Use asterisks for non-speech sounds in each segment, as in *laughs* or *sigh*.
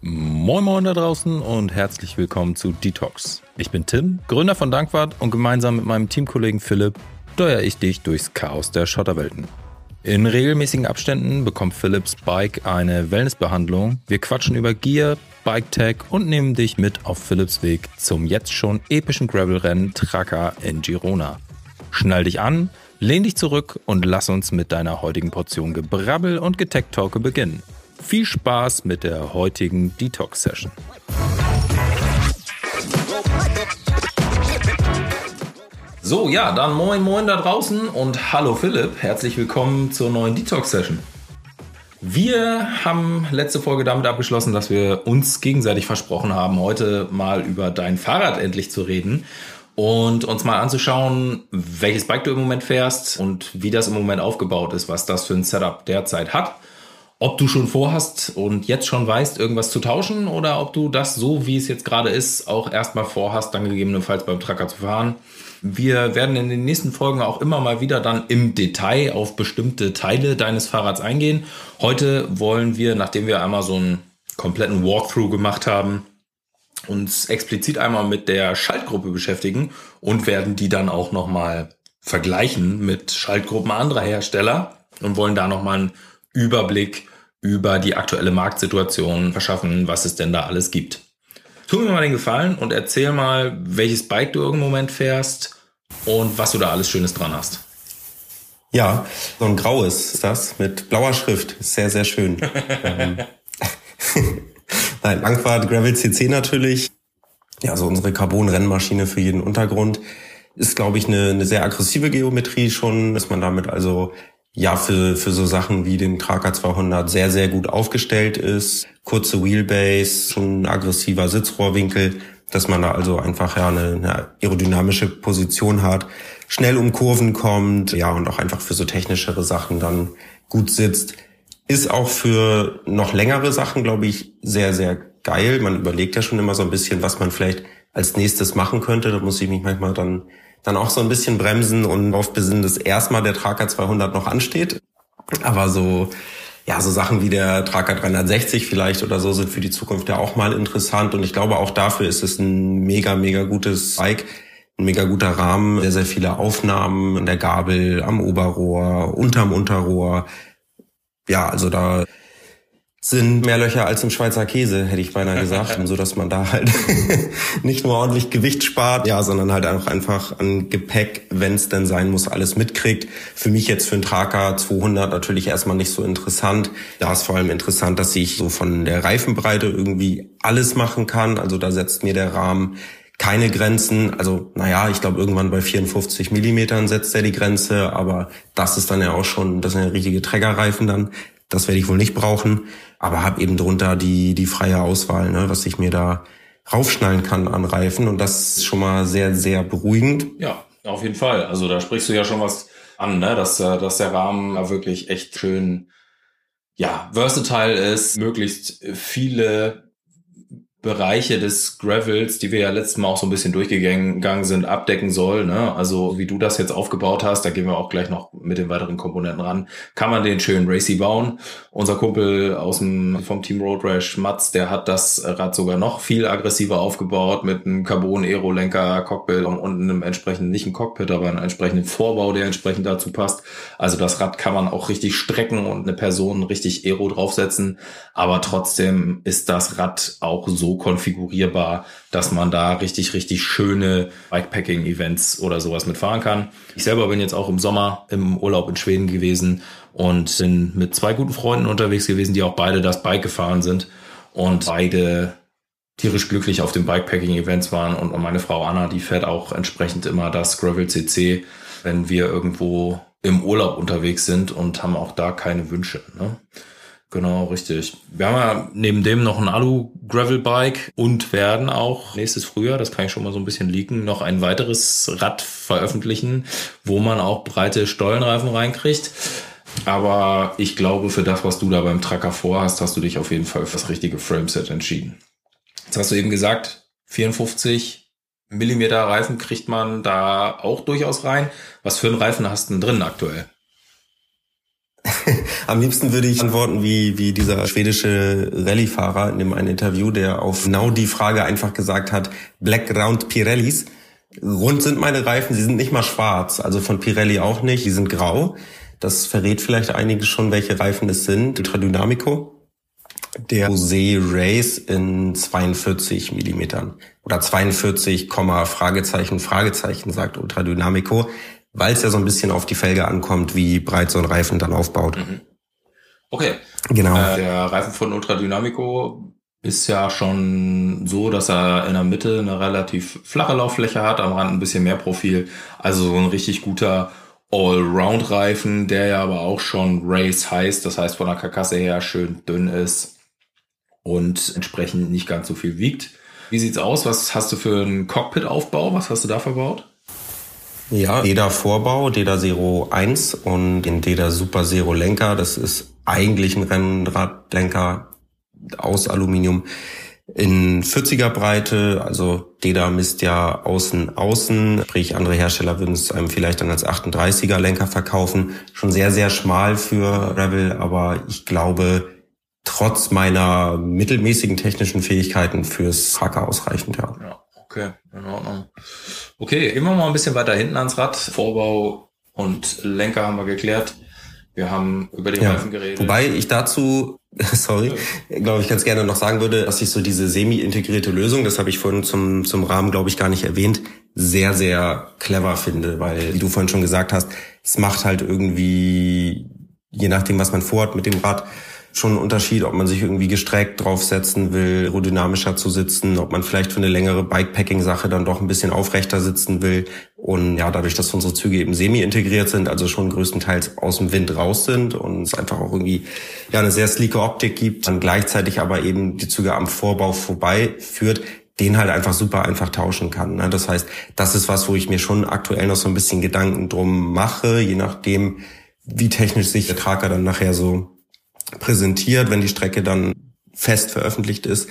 Moin Moin da draußen und herzlich willkommen zu Detox. Ich bin Tim, Gründer von Dankwart und gemeinsam mit meinem Teamkollegen Philipp steuere ich dich durchs Chaos der Schotterwelten. In regelmäßigen Abständen bekommt Philips Bike eine Wellnessbehandlung. Wir quatschen über Gear, Bike Tech und nehmen dich mit auf Philips Weg zum jetzt schon epischen Gravelrennen Tracker in Girona. Schnall dich an, lehn dich zurück und lass uns mit deiner heutigen Portion Gebrabbel und Getech-Talke beginnen. Viel Spaß mit der heutigen Detox-Session. So, ja, dann moin moin da draußen und hallo Philipp, herzlich willkommen zur neuen Detox-Session. Wir haben letzte Folge damit abgeschlossen, dass wir uns gegenseitig versprochen haben, heute mal über dein Fahrrad endlich zu reden und uns mal anzuschauen, welches Bike du im Moment fährst und wie das im Moment aufgebaut ist, was das für ein Setup derzeit hat ob du schon vorhast und jetzt schon weißt, irgendwas zu tauschen oder ob du das so, wie es jetzt gerade ist, auch erstmal vorhast, dann gegebenenfalls beim Tracker zu fahren. Wir werden in den nächsten Folgen auch immer mal wieder dann im Detail auf bestimmte Teile deines Fahrrads eingehen. Heute wollen wir, nachdem wir einmal so einen kompletten Walkthrough gemacht haben, uns explizit einmal mit der Schaltgruppe beschäftigen und werden die dann auch nochmal vergleichen mit Schaltgruppen anderer Hersteller und wollen da nochmal einen Überblick über die aktuelle Marktsituation verschaffen, was es denn da alles gibt. Tu mir mal den Gefallen und erzähl mal, welches Bike du irgendeinen Moment fährst und was du da alles Schönes dran hast. Ja, so ein graues ist das mit blauer Schrift. Sehr, sehr schön. *laughs* *laughs* Nein, Langfahrt Gravel CC natürlich. Ja, so unsere Carbon-Rennmaschine für jeden Untergrund. Ist, glaube ich, eine, eine sehr aggressive Geometrie schon, dass man damit also ja für, für so Sachen wie den Traker 200 sehr, sehr gut aufgestellt ist. Kurze Wheelbase, schon ein aggressiver Sitzrohrwinkel, dass man da also einfach ja eine, eine aerodynamische Position hat, schnell um Kurven kommt, ja, und auch einfach für so technischere Sachen dann gut sitzt. Ist auch für noch längere Sachen, glaube ich, sehr, sehr geil. Man überlegt ja schon immer so ein bisschen, was man vielleicht als nächstes machen könnte. Da muss ich mich manchmal dann dann auch so ein bisschen bremsen und auf besinnen, dass erstmal der Tracker 200 noch ansteht. Aber so, ja, so Sachen wie der Tracker 360 vielleicht oder so sind für die Zukunft ja auch mal interessant. Und ich glaube, auch dafür ist es ein mega, mega gutes Bike. Ein mega guter Rahmen, sehr, sehr viele Aufnahmen an der Gabel, am Oberrohr, unterm Unterrohr. Ja, also da sind mehr Löcher als im Schweizer Käse, hätte ich beinahe gesagt, *laughs* so dass man da halt *laughs* nicht nur ordentlich Gewicht spart, ja, sondern halt auch einfach an Gepäck, wenn es denn sein muss, alles mitkriegt. Für mich jetzt für einen Traker 200 natürlich erstmal nicht so interessant. Da ist vor allem interessant, dass ich so von der Reifenbreite irgendwie alles machen kann. Also da setzt mir der Rahmen keine Grenzen. Also, naja, ich glaube, irgendwann bei 54 Millimetern setzt er die Grenze, aber das ist dann ja auch schon, das sind ja richtige Trägerreifen dann. Das werde ich wohl nicht brauchen aber habe eben drunter die, die freie Auswahl, ne, was ich mir da raufschnallen kann an Reifen und das ist schon mal sehr, sehr beruhigend. Ja, auf jeden Fall. Also da sprichst du ja schon was an, ne? dass, äh, dass der Rahmen da wirklich echt schön ja, versatile ist, möglichst viele Bereiche des Gravels, die wir ja letztes Mal auch so ein bisschen durchgegangen sind, abdecken soll. Ne? Also wie du das jetzt aufgebaut hast, da gehen wir auch gleich noch mit den weiteren Komponenten ran, kann man den schön racy bauen. Unser Kumpel aus dem vom Team Road Rash, Mats, der hat das Rad sogar noch viel aggressiver aufgebaut mit einem Carbon-Aero-Lenker, Cockpit und, einem entsprechenden, nicht ein Cockpit, aber einem entsprechenden Vorbau, der entsprechend dazu passt. Also das Rad kann man auch richtig strecken und eine Person richtig Aero draufsetzen, aber trotzdem ist das Rad auch so konfigurierbar, dass man da richtig, richtig schöne Bikepacking-Events oder sowas mitfahren kann. Ich selber bin jetzt auch im Sommer im Urlaub in Schweden gewesen und bin mit zwei guten Freunden unterwegs gewesen, die auch beide das Bike gefahren sind und beide tierisch glücklich auf den Bikepacking-Events waren und meine Frau Anna, die fährt auch entsprechend immer das Gravel CC, wenn wir irgendwo im Urlaub unterwegs sind und haben auch da keine Wünsche. Ne? Genau, richtig. Wir haben ja neben dem noch ein Alu-Gravel-Bike und werden auch nächstes Frühjahr, das kann ich schon mal so ein bisschen leaken, noch ein weiteres Rad veröffentlichen, wo man auch breite Stollenreifen reinkriegt. Aber ich glaube, für das, was du da beim Tracker vorhast, hast du dich auf jeden Fall für das richtige Frameset entschieden. Jetzt hast du eben gesagt, 54 Millimeter Reifen kriegt man da auch durchaus rein. Was für einen Reifen hast du denn drin aktuell? *laughs* Am liebsten würde ich antworten wie, wie dieser schwedische Rallye-Fahrer in dem einen Interview, der auf genau die Frage einfach gesagt hat, Black Round Pirellis. Rund sind meine Reifen, sie sind nicht mal schwarz, also von Pirelli auch nicht, die sind grau. Das verrät vielleicht einige schon, welche Reifen es sind. Ultra Dynamico. Der Jose Race in 42 Millimetern oder 42, Fragezeichen, Fragezeichen, sagt Ultra Dynamico weil es ja so ein bisschen auf die Felge ankommt, wie breit so ein Reifen dann aufbaut. Mhm. Okay. Genau. Äh, der Reifen von Ultra Dynamico ist ja schon so, dass er in der Mitte eine relativ flache Lauffläche hat, am Rand ein bisschen mehr Profil. Also so ein richtig guter Allround-Reifen, der ja aber auch schon Race heißt, das heißt von der Karkasse her schön dünn ist und entsprechend nicht ganz so viel wiegt. Wie sieht's aus? Was hast du für einen Cockpit-Aufbau? Was hast du da verbaut? Ja, DEDA Vorbau, DEDA Zero 1 und den DEDA Super Zero Lenker. Das ist eigentlich ein Rennradlenker aus Aluminium in 40er Breite. Also DEDA misst ja außen außen, sprich andere Hersteller würden es einem vielleicht dann als 38er Lenker verkaufen. Schon sehr, sehr schmal für Revel, aber ich glaube, trotz meiner mittelmäßigen technischen Fähigkeiten fürs Hacker ausreichend, ja. ja. Okay, in Ordnung. Okay, gehen wir mal ein bisschen weiter hinten ans Rad. Vorbau und Lenker haben wir geklärt. Wir haben über die ja, Reifen geredet. Wobei ich dazu, *laughs* sorry, glaube ich ganz gerne noch sagen würde, dass ich so diese semi-integrierte Lösung, das habe ich vorhin zum, zum Rahmen, glaube ich, gar nicht erwähnt, sehr, sehr clever finde, weil, wie du vorhin schon gesagt hast, es macht halt irgendwie, je nachdem, was man vorhat mit dem Rad, schon ein Unterschied, ob man sich irgendwie gestreckt draufsetzen will, aerodynamischer zu sitzen, ob man vielleicht für eine längere Bikepacking-Sache dann doch ein bisschen aufrechter sitzen will. Und ja, dadurch, dass unsere Züge eben semi-integriert sind, also schon größtenteils aus dem Wind raus sind und es einfach auch irgendwie ja eine sehr sleeke Optik gibt, dann gleichzeitig aber eben die Züge am Vorbau vorbei führt, den halt einfach super einfach tauschen kann. Ne? Das heißt, das ist was, wo ich mir schon aktuell noch so ein bisschen Gedanken drum mache, je nachdem, wie technisch sich der Trager dann nachher so präsentiert, wenn die Strecke dann fest veröffentlicht ist.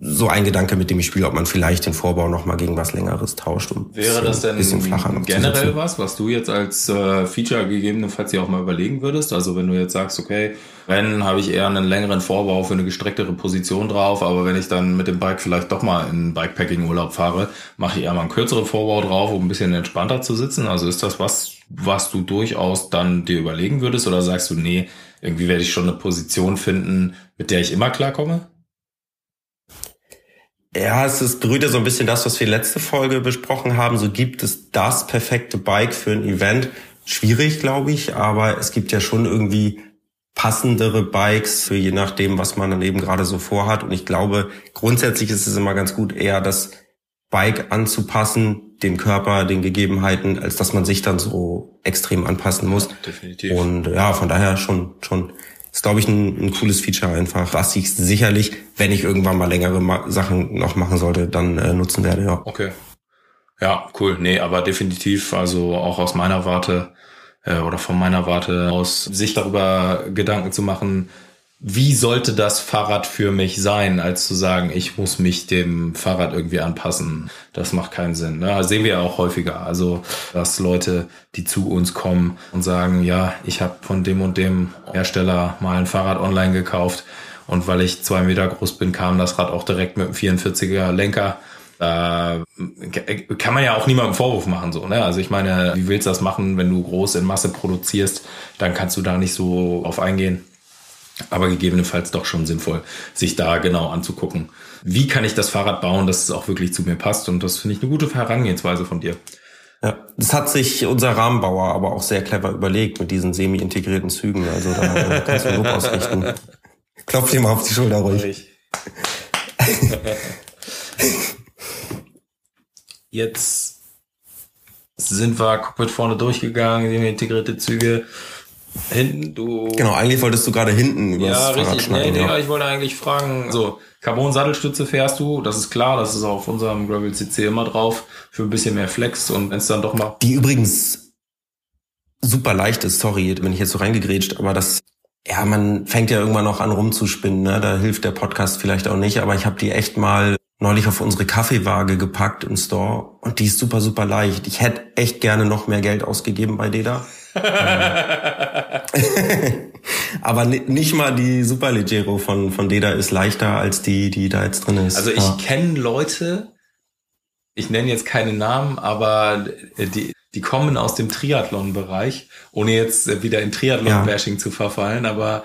So ein Gedanke, mit dem ich spiele, ob man vielleicht den Vorbau noch mal gegen was längeres tauscht. Um Wäre das denn bisschen flacher generell was, was du jetzt als äh, Feature gegebenenfalls hier auch mal überlegen würdest? Also wenn du jetzt sagst, okay, Rennen habe ich eher einen längeren Vorbau für eine gestrecktere Position drauf, aber wenn ich dann mit dem Bike vielleicht doch mal in Bikepacking-Urlaub fahre, mache ich eher mal einen kürzeren Vorbau drauf, um ein bisschen entspannter zu sitzen. Also ist das was, was du durchaus dann dir überlegen würdest oder sagst du, nee, irgendwie werde ich schon eine Position finden, mit der ich immer klarkomme? Ja, es ist, berührt ja so ein bisschen das, was wir letzte Folge besprochen haben. So gibt es das perfekte Bike für ein Event. Schwierig, glaube ich, aber es gibt ja schon irgendwie passendere Bikes, für je nachdem, was man dann eben gerade so vorhat. Und ich glaube, grundsätzlich ist es immer ganz gut, eher das Bike anzupassen, dem Körper, den Gegebenheiten, als dass man sich dann so extrem anpassen muss. Ja, definitiv. Und ja, von daher schon, schon ist, glaube ich, ein, ein cooles Feature einfach, was ich sicherlich, wenn ich irgendwann mal längere Ma Sachen noch machen sollte, dann äh, nutzen werde, ja. Okay. Ja, cool. Nee, aber definitiv, also auch aus meiner Warte äh, oder von meiner Warte aus, sich darüber Gedanken zu machen, wie sollte das Fahrrad für mich sein, als zu sagen, ich muss mich dem Fahrrad irgendwie anpassen. Das macht keinen Sinn. Ne? Das sehen wir auch häufiger. Also, dass Leute, die zu uns kommen und sagen, ja, ich habe von dem und dem Hersteller mal ein Fahrrad online gekauft und weil ich zwei Meter groß bin, kam das Rad auch direkt mit einem 44er Lenker. Da kann man ja auch niemandem Vorwurf machen, so, ne? Also ich meine, wie willst du das machen, wenn du groß in Masse produzierst? Dann kannst du da nicht so auf eingehen aber gegebenenfalls doch schon sinnvoll, sich da genau anzugucken. Wie kann ich das Fahrrad bauen, dass es auch wirklich zu mir passt? Und das finde ich eine gute Herangehensweise von dir. Ja, das hat sich unser Rahmenbauer aber auch sehr clever überlegt mit diesen semi-integrierten Zügen. Also da kannst du Lob ausrichten. Klopf dir mal auf die Schulter ruhig. Jetzt sind wir komplett vorne durchgegangen, semi-integrierte Züge hinten, du. Genau, eigentlich wolltest du gerade hinten über ja, das Fahrrad richtig. schneiden. Nee, nee, ja. ich wollte eigentlich fragen, so, Carbon-Sattelstütze fährst du, das ist klar, das ist auf unserem Gravel CC immer drauf, für ein bisschen mehr Flex und wenn es dann doch mal. Die übrigens super leicht ist, sorry, bin ich jetzt so reingegrätscht, aber das, ja, man fängt ja irgendwann noch an rumzuspinnen, ne? da hilft der Podcast vielleicht auch nicht, aber ich habe die echt mal neulich auf unsere Kaffeewaage gepackt im Store und die ist super, super leicht. Ich hätte echt gerne noch mehr Geld ausgegeben bei Deda. *laughs* *laughs* Aber nicht mal die Super Leggero von, von Deda ist leichter als die, die da jetzt drin ist. Also ich ja. kenne Leute, ich nenne jetzt keine Namen, aber die, die kommen aus dem Triathlon-Bereich, ohne jetzt wieder in Triathlon-Bashing ja. zu verfallen, aber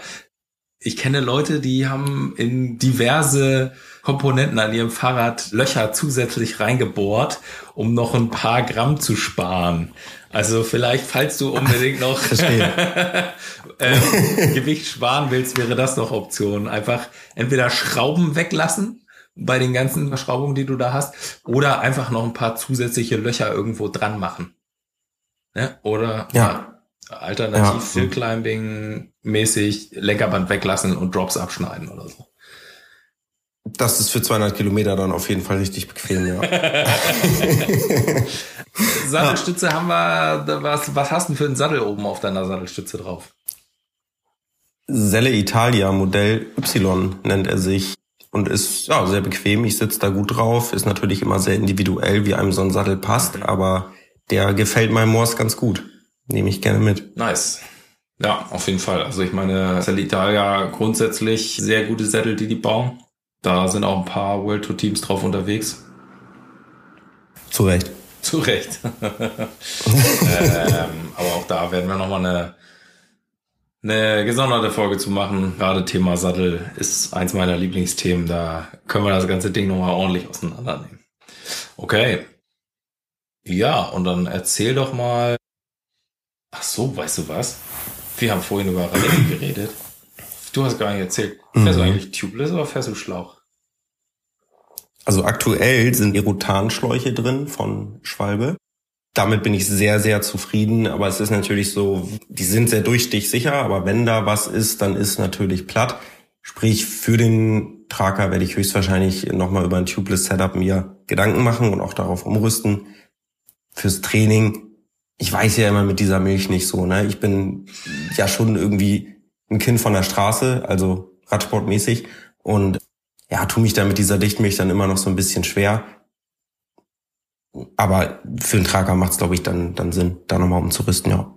ich kenne Leute, die haben in diverse Komponenten an ihrem Fahrrad Löcher zusätzlich reingebohrt, um noch ein paar Gramm zu sparen. Also vielleicht, falls du unbedingt noch *laughs* *laughs* ähm, Gewicht sparen willst, wäre das noch Option. Einfach entweder Schrauben weglassen bei den ganzen Verschraubungen, die du da hast, oder einfach noch ein paar zusätzliche Löcher irgendwo dran machen. Ne? Oder ja. ja alternativ ja. Climbing mäßig Lenkerband weglassen und Drops abschneiden oder so. Das ist für 200 Kilometer dann auf jeden Fall richtig bequem, ja. *laughs* Sattelstütze haben wir, was, was hast du für einen Sattel oben auf deiner Sattelstütze drauf? Selle Italia Modell Y nennt er sich und ist ja sehr bequem. Ich sitze da gut drauf. Ist natürlich immer sehr individuell, wie einem so ein Sattel passt, aber der gefällt meinem Morse ganz gut. Nehme ich gerne mit. Nice. Ja, auf jeden Fall. Also ich meine, Selle Italia grundsätzlich sehr gute Sättel, die die bauen. Da sind auch ein paar World Tour Teams drauf unterwegs. Zu Recht. Zu Recht. *laughs* ähm, aber auch da werden wir nochmal eine, eine gesonderte Folge zu machen. Gerade Thema Sattel ist eins meiner Lieblingsthemen. Da können wir das ganze Ding nochmal ordentlich auseinandernehmen. Okay. Ja, und dann erzähl doch mal. Ach so, weißt du was? Wir haben vorhin über Rallye geredet. Du hast gar nicht erzählt. Fährst mhm. du eigentlich tubeless oder fährst du Schlauch? Also aktuell sind Erotanschläuche drin von Schwalbe. Damit bin ich sehr, sehr zufrieden. Aber es ist natürlich so, die sind sehr durchstichsicher. Aber wenn da was ist, dann ist natürlich platt. Sprich, für den Tracker werde ich höchstwahrscheinlich nochmal über ein Tubeless Setup mir Gedanken machen und auch darauf umrüsten. Fürs Training. Ich weiß ja immer mit dieser Milch nicht so, ne? Ich bin ja schon irgendwie ein Kind von der Straße, also Radsportmäßig. Und ja, tu mich da mit dieser Dichtmilch dann immer noch so ein bisschen schwer. Aber für einen Trager macht es, glaube ich, dann, dann Sinn, da nochmal umzurüsten, ja.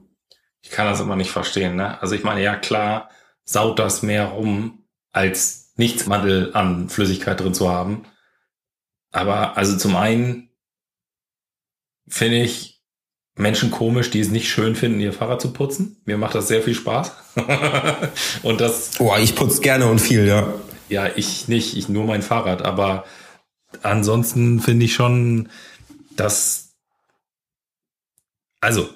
Ich kann das immer nicht verstehen, ne? Also ich meine, ja klar, saut das mehr rum, als nichts Mandel an Flüssigkeit drin zu haben. Aber also zum einen finde ich, Menschen komisch, die es nicht schön finden, ihr Fahrrad zu putzen. Mir macht das sehr viel Spaß. *laughs* und das. Oh, ich putze gerne und viel, ja. Ja, ich nicht, ich nur mein Fahrrad. Aber ansonsten finde ich schon, dass. Also,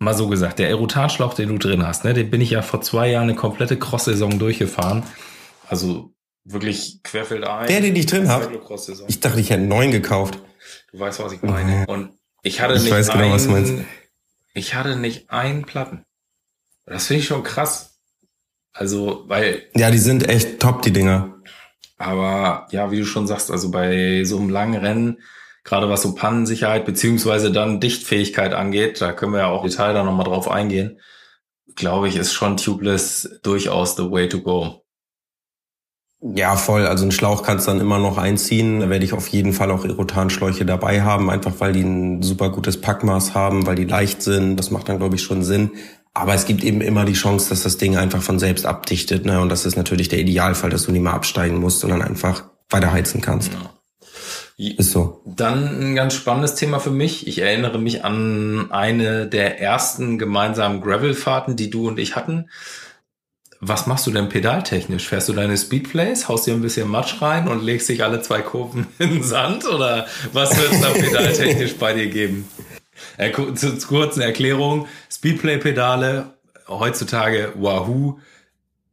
mal so gesagt, der Erutanschlauch, den du drin hast, ne, den bin ich ja vor zwei Jahren eine komplette Cross-Saison durchgefahren. Also wirklich querfeldein. Der, den ich drin habe. Ich dachte, ich hätte einen neuen gekauft. Du weißt, was ich meine. Und ich hatte ich nicht weiß genau, ein, was du meinst. Ich hatte nicht einen Platten. Das finde ich schon krass. Also, weil. Ja, die sind echt top, die Dinger. Aber ja, wie du schon sagst, also bei so einem langen Rennen, gerade was so Pannensicherheit beziehungsweise dann Dichtfähigkeit angeht, da können wir ja auch Detail da nochmal drauf eingehen, glaube ich, ist schon Tubeless durchaus the way to go. Ja, voll. Also einen Schlauch kannst du dann immer noch einziehen. Da werde ich auf jeden Fall auch Erotanschläuche dabei haben, einfach weil die ein super gutes Packmaß haben, weil die leicht sind. Das macht dann, glaube ich, schon Sinn. Aber es gibt eben immer die Chance, dass das Ding einfach von selbst abdichtet. Ne? Und das ist natürlich der Idealfall, dass du nie mehr absteigen musst, sondern einfach weiter heizen kannst. Ja. Ist so. Dann ein ganz spannendes Thema für mich. Ich erinnere mich an eine der ersten gemeinsamen Gravelfahrten, die du und ich hatten. Was machst du denn pedaltechnisch? Fährst du deine Speedplays, haust dir ein bisschen Matsch rein und legst dich alle zwei Kurven *laughs* in den Sand? Oder was wird es da pedaltechnisch bei dir geben? Äh, zur kurzen Erklärung. Speedplay-Pedale, heutzutage Wahoo,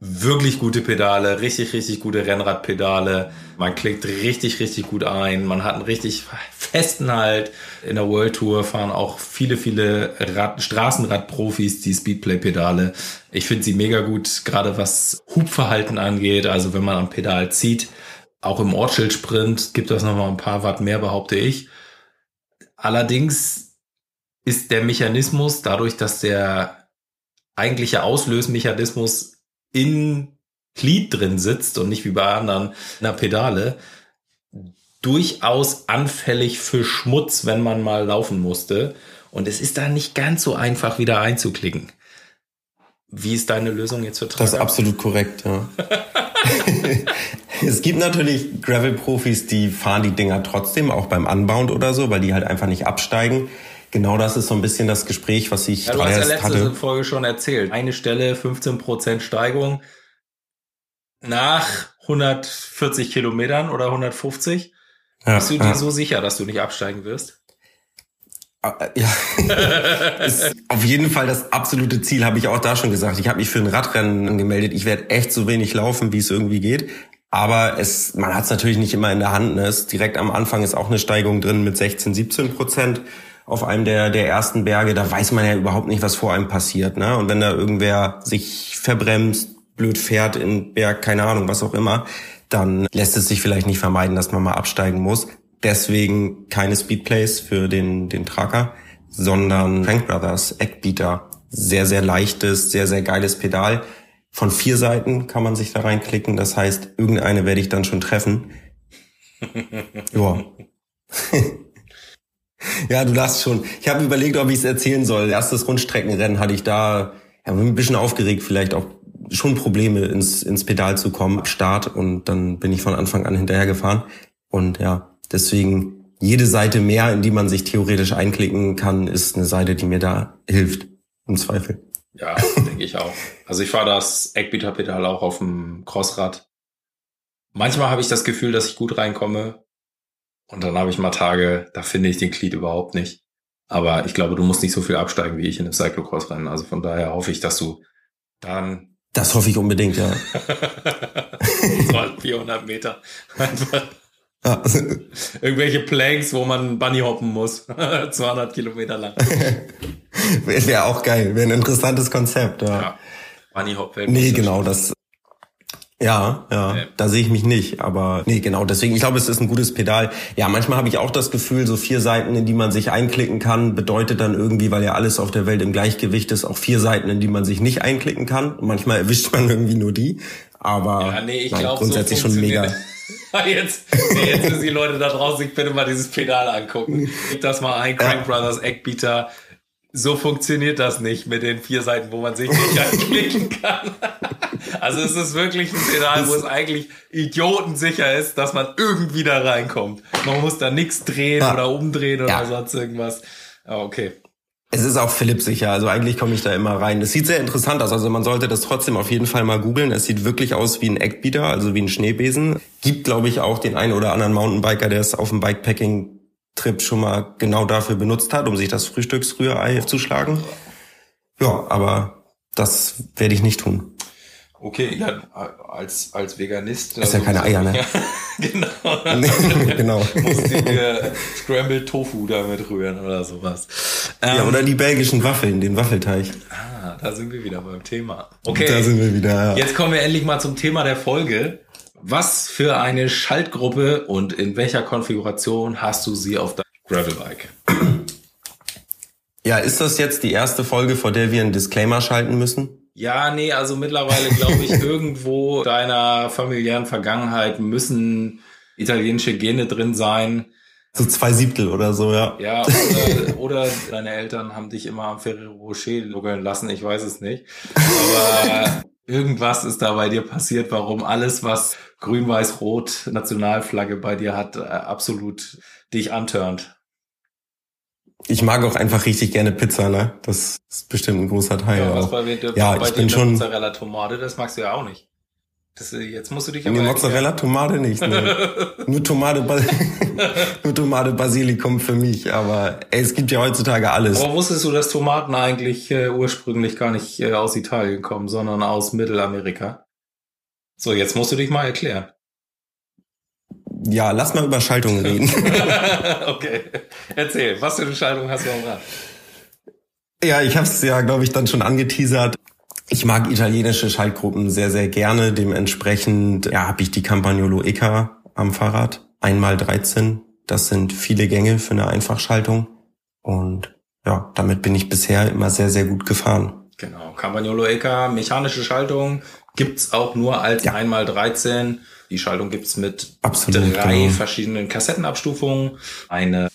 wirklich gute Pedale, richtig, richtig gute Rennradpedale. Man klickt richtig, richtig gut ein. Man hat einen richtig festen Halt. In der World Tour fahren auch viele, viele Rad Straßenradprofis die Speedplay-Pedale. Ich finde sie mega gut, gerade was Hubverhalten angeht. Also wenn man am Pedal zieht, auch im Ortsschild-Sprint gibt das nochmal ein paar Watt mehr, behaupte ich. Allerdings ist der Mechanismus dadurch, dass der eigentliche Auslösmechanismus in Glied drin sitzt und nicht wie bei anderen in der Pedale, durchaus anfällig für Schmutz, wenn man mal laufen musste. Und es ist da nicht ganz so einfach, wieder einzuklicken. Wie ist deine Lösung jetzt für Tracker? Das ist absolut korrekt, ja. *laughs* es gibt natürlich Gravel-Profis, die fahren die Dinger trotzdem, auch beim Unbound oder so, weil die halt einfach nicht absteigen. Genau das ist so ein bisschen das Gespräch, was ich ja, du hast ja letzte hatte. Folge schon erzählt. Eine Stelle, 15% Steigung nach 140 Kilometern oder 150. Ja, Bist du dir ja. so sicher, dass du nicht absteigen wirst? Ah, äh, ja, *laughs* ist auf jeden Fall das absolute Ziel, habe ich auch da schon gesagt. Ich habe mich für ein Radrennen angemeldet. Ich werde echt so wenig laufen, wie es irgendwie geht. Aber es, man hat es natürlich nicht immer in der Hand. Ne? Es, direkt am Anfang ist auch eine Steigung drin mit 16, 17 Prozent auf einem der, der ersten Berge. Da weiß man ja überhaupt nicht, was vor einem passiert. Ne? Und wenn da irgendwer sich verbremst, blöd fährt in Berg, keine Ahnung, was auch immer, dann lässt es sich vielleicht nicht vermeiden, dass man mal absteigen muss. Deswegen keine Speedplays für den, den Tracker, sondern Frank Brothers Eckbeater. Sehr, sehr leichtes, sehr, sehr geiles Pedal. Von vier Seiten kann man sich da reinklicken. Das heißt, irgendeine werde ich dann schon treffen. *laughs* ja. *laughs* ja, du lachst schon. Ich habe überlegt, ob ich es erzählen soll. Erstes Rundstreckenrennen hatte ich da ja, ein bisschen aufgeregt, vielleicht auch schon Probleme ins, ins Pedal zu kommen, Start und dann bin ich von Anfang an hinterhergefahren. Und ja, Deswegen jede Seite mehr, in die man sich theoretisch einklicken kann, ist eine Seite, die mir da hilft. Im Zweifel. Ja, *laughs* denke ich auch. Also ich fahre das Eckbieter-Pedal auch auf dem Crossrad. Manchmal habe ich das Gefühl, dass ich gut reinkomme. Und dann habe ich mal Tage, da finde ich den Glied überhaupt nicht. Aber ich glaube, du musst nicht so viel absteigen wie ich in einem Cyclocross-Rennen. Also von daher hoffe ich, dass du dann... Das hoffe ich unbedingt, ja. *laughs* 400 Meter. *laughs* Irgendwelche Planks, wo man Bunny hoppen muss. *laughs* 200 Kilometer lang. Wäre auch geil. Wäre ein interessantes Konzept. Ja. ja. Bunny Hop. Nee, genau, das, ja, ja, da sehe ich mich nicht. Aber nee, genau, deswegen, ich glaube, es ist ein gutes Pedal. Ja, manchmal habe ich auch das Gefühl, so vier Seiten, in die man sich einklicken kann, bedeutet dann irgendwie, weil ja alles auf der Welt im Gleichgewicht ist, auch vier Seiten, in die man sich nicht einklicken kann. manchmal erwischt man irgendwie nur die. Aber ja, nee, ich nein, glaub, grundsätzlich so schon mega. *laughs* jetzt, jetzt müssen die Leute da draußen sich bitte mal dieses Pedal angucken. Gib das mal ein, Crank Brothers Eckbeater. So funktioniert das nicht mit den vier Seiten, wo man sich nicht *laughs* anklicken kann. Also es ist wirklich ein Pedal, wo es eigentlich idiotensicher ist, dass man irgendwie da reinkommt. Man muss da nichts drehen ja. oder umdrehen oder ja. sonst irgendwas. Ah, okay. Es ist auch Philipp sicher, also eigentlich komme ich da immer rein. Es sieht sehr interessant aus, also man sollte das trotzdem auf jeden Fall mal googeln. Es sieht wirklich aus wie ein Eckbeater, also wie ein Schneebesen. Gibt, glaube ich, auch den einen oder anderen Mountainbiker, der es auf dem Bikepacking-Trip schon mal genau dafür benutzt hat, um sich das Frühstücksrührei zu schlagen. Ja, aber das werde ich nicht tun. Okay, ja, als, als Veganist. Ist ja also keine Eier, ne? *laughs* genau. *laughs* genau. Musst du Scrambled Tofu damit rühren oder sowas. Ähm, ja, oder die belgischen Waffeln, den Waffelteig. Ah, da sind wir wieder beim Thema. Okay. Da sind wir wieder, ja. Jetzt kommen wir endlich mal zum Thema der Folge. Was für eine Schaltgruppe und in welcher Konfiguration hast du sie auf deinem Gravelbike? Ja, ist das jetzt die erste Folge, vor der wir einen Disclaimer schalten müssen? Ja, nee, also mittlerweile glaube ich, *laughs* irgendwo deiner familiären Vergangenheit müssen italienische Gene drin sein. So zwei Siebtel oder so, ja. Ja, oder, oder *laughs* deine Eltern haben dich immer am Ferrero Rocher luggeln lassen, ich weiß es nicht. Aber irgendwas ist da bei dir passiert, warum alles, was grün-weiß-rot Nationalflagge bei dir hat, äh, absolut dich antörnt. Ich mag auch einfach richtig gerne Pizza, ne? Das ist bestimmt ein großer Teil. Ja, was bei, bei, ja, bei ich bin schon. Mozzarella Tomate, das magst du ja auch nicht. Das, jetzt musst du dich aber Nee, Mozzarella Tomate nicht. Ne. *laughs* nur Tomate, *laughs* nur Tomate Basilikum für mich. Aber ey, es gibt ja heutzutage alles. Aber wusstest du, dass Tomaten eigentlich äh, ursprünglich gar nicht äh, aus Italien kommen, sondern aus Mittelamerika? So, jetzt musst du dich mal erklären. Ja, lass mal über Schaltungen *laughs* reden. okay. Erzähl, was für eine Schaltung hast du am Rad? Ja, ich habe es ja, glaube ich, dann schon angeteasert. Ich mag italienische Schaltgruppen sehr, sehr gerne. Dementsprechend ja, habe ich die Campagnolo EK am Fahrrad. Einmal 13. Das sind viele Gänge für eine Einfachschaltung. Und ja, damit bin ich bisher immer sehr, sehr gut gefahren. Genau. Campagnolo EK, mechanische Schaltung, gibt's auch nur als ja. einmal 13 Die Schaltung gibt's mit Absolut, drei genau. verschiedenen Kassettenabstufungen. Eine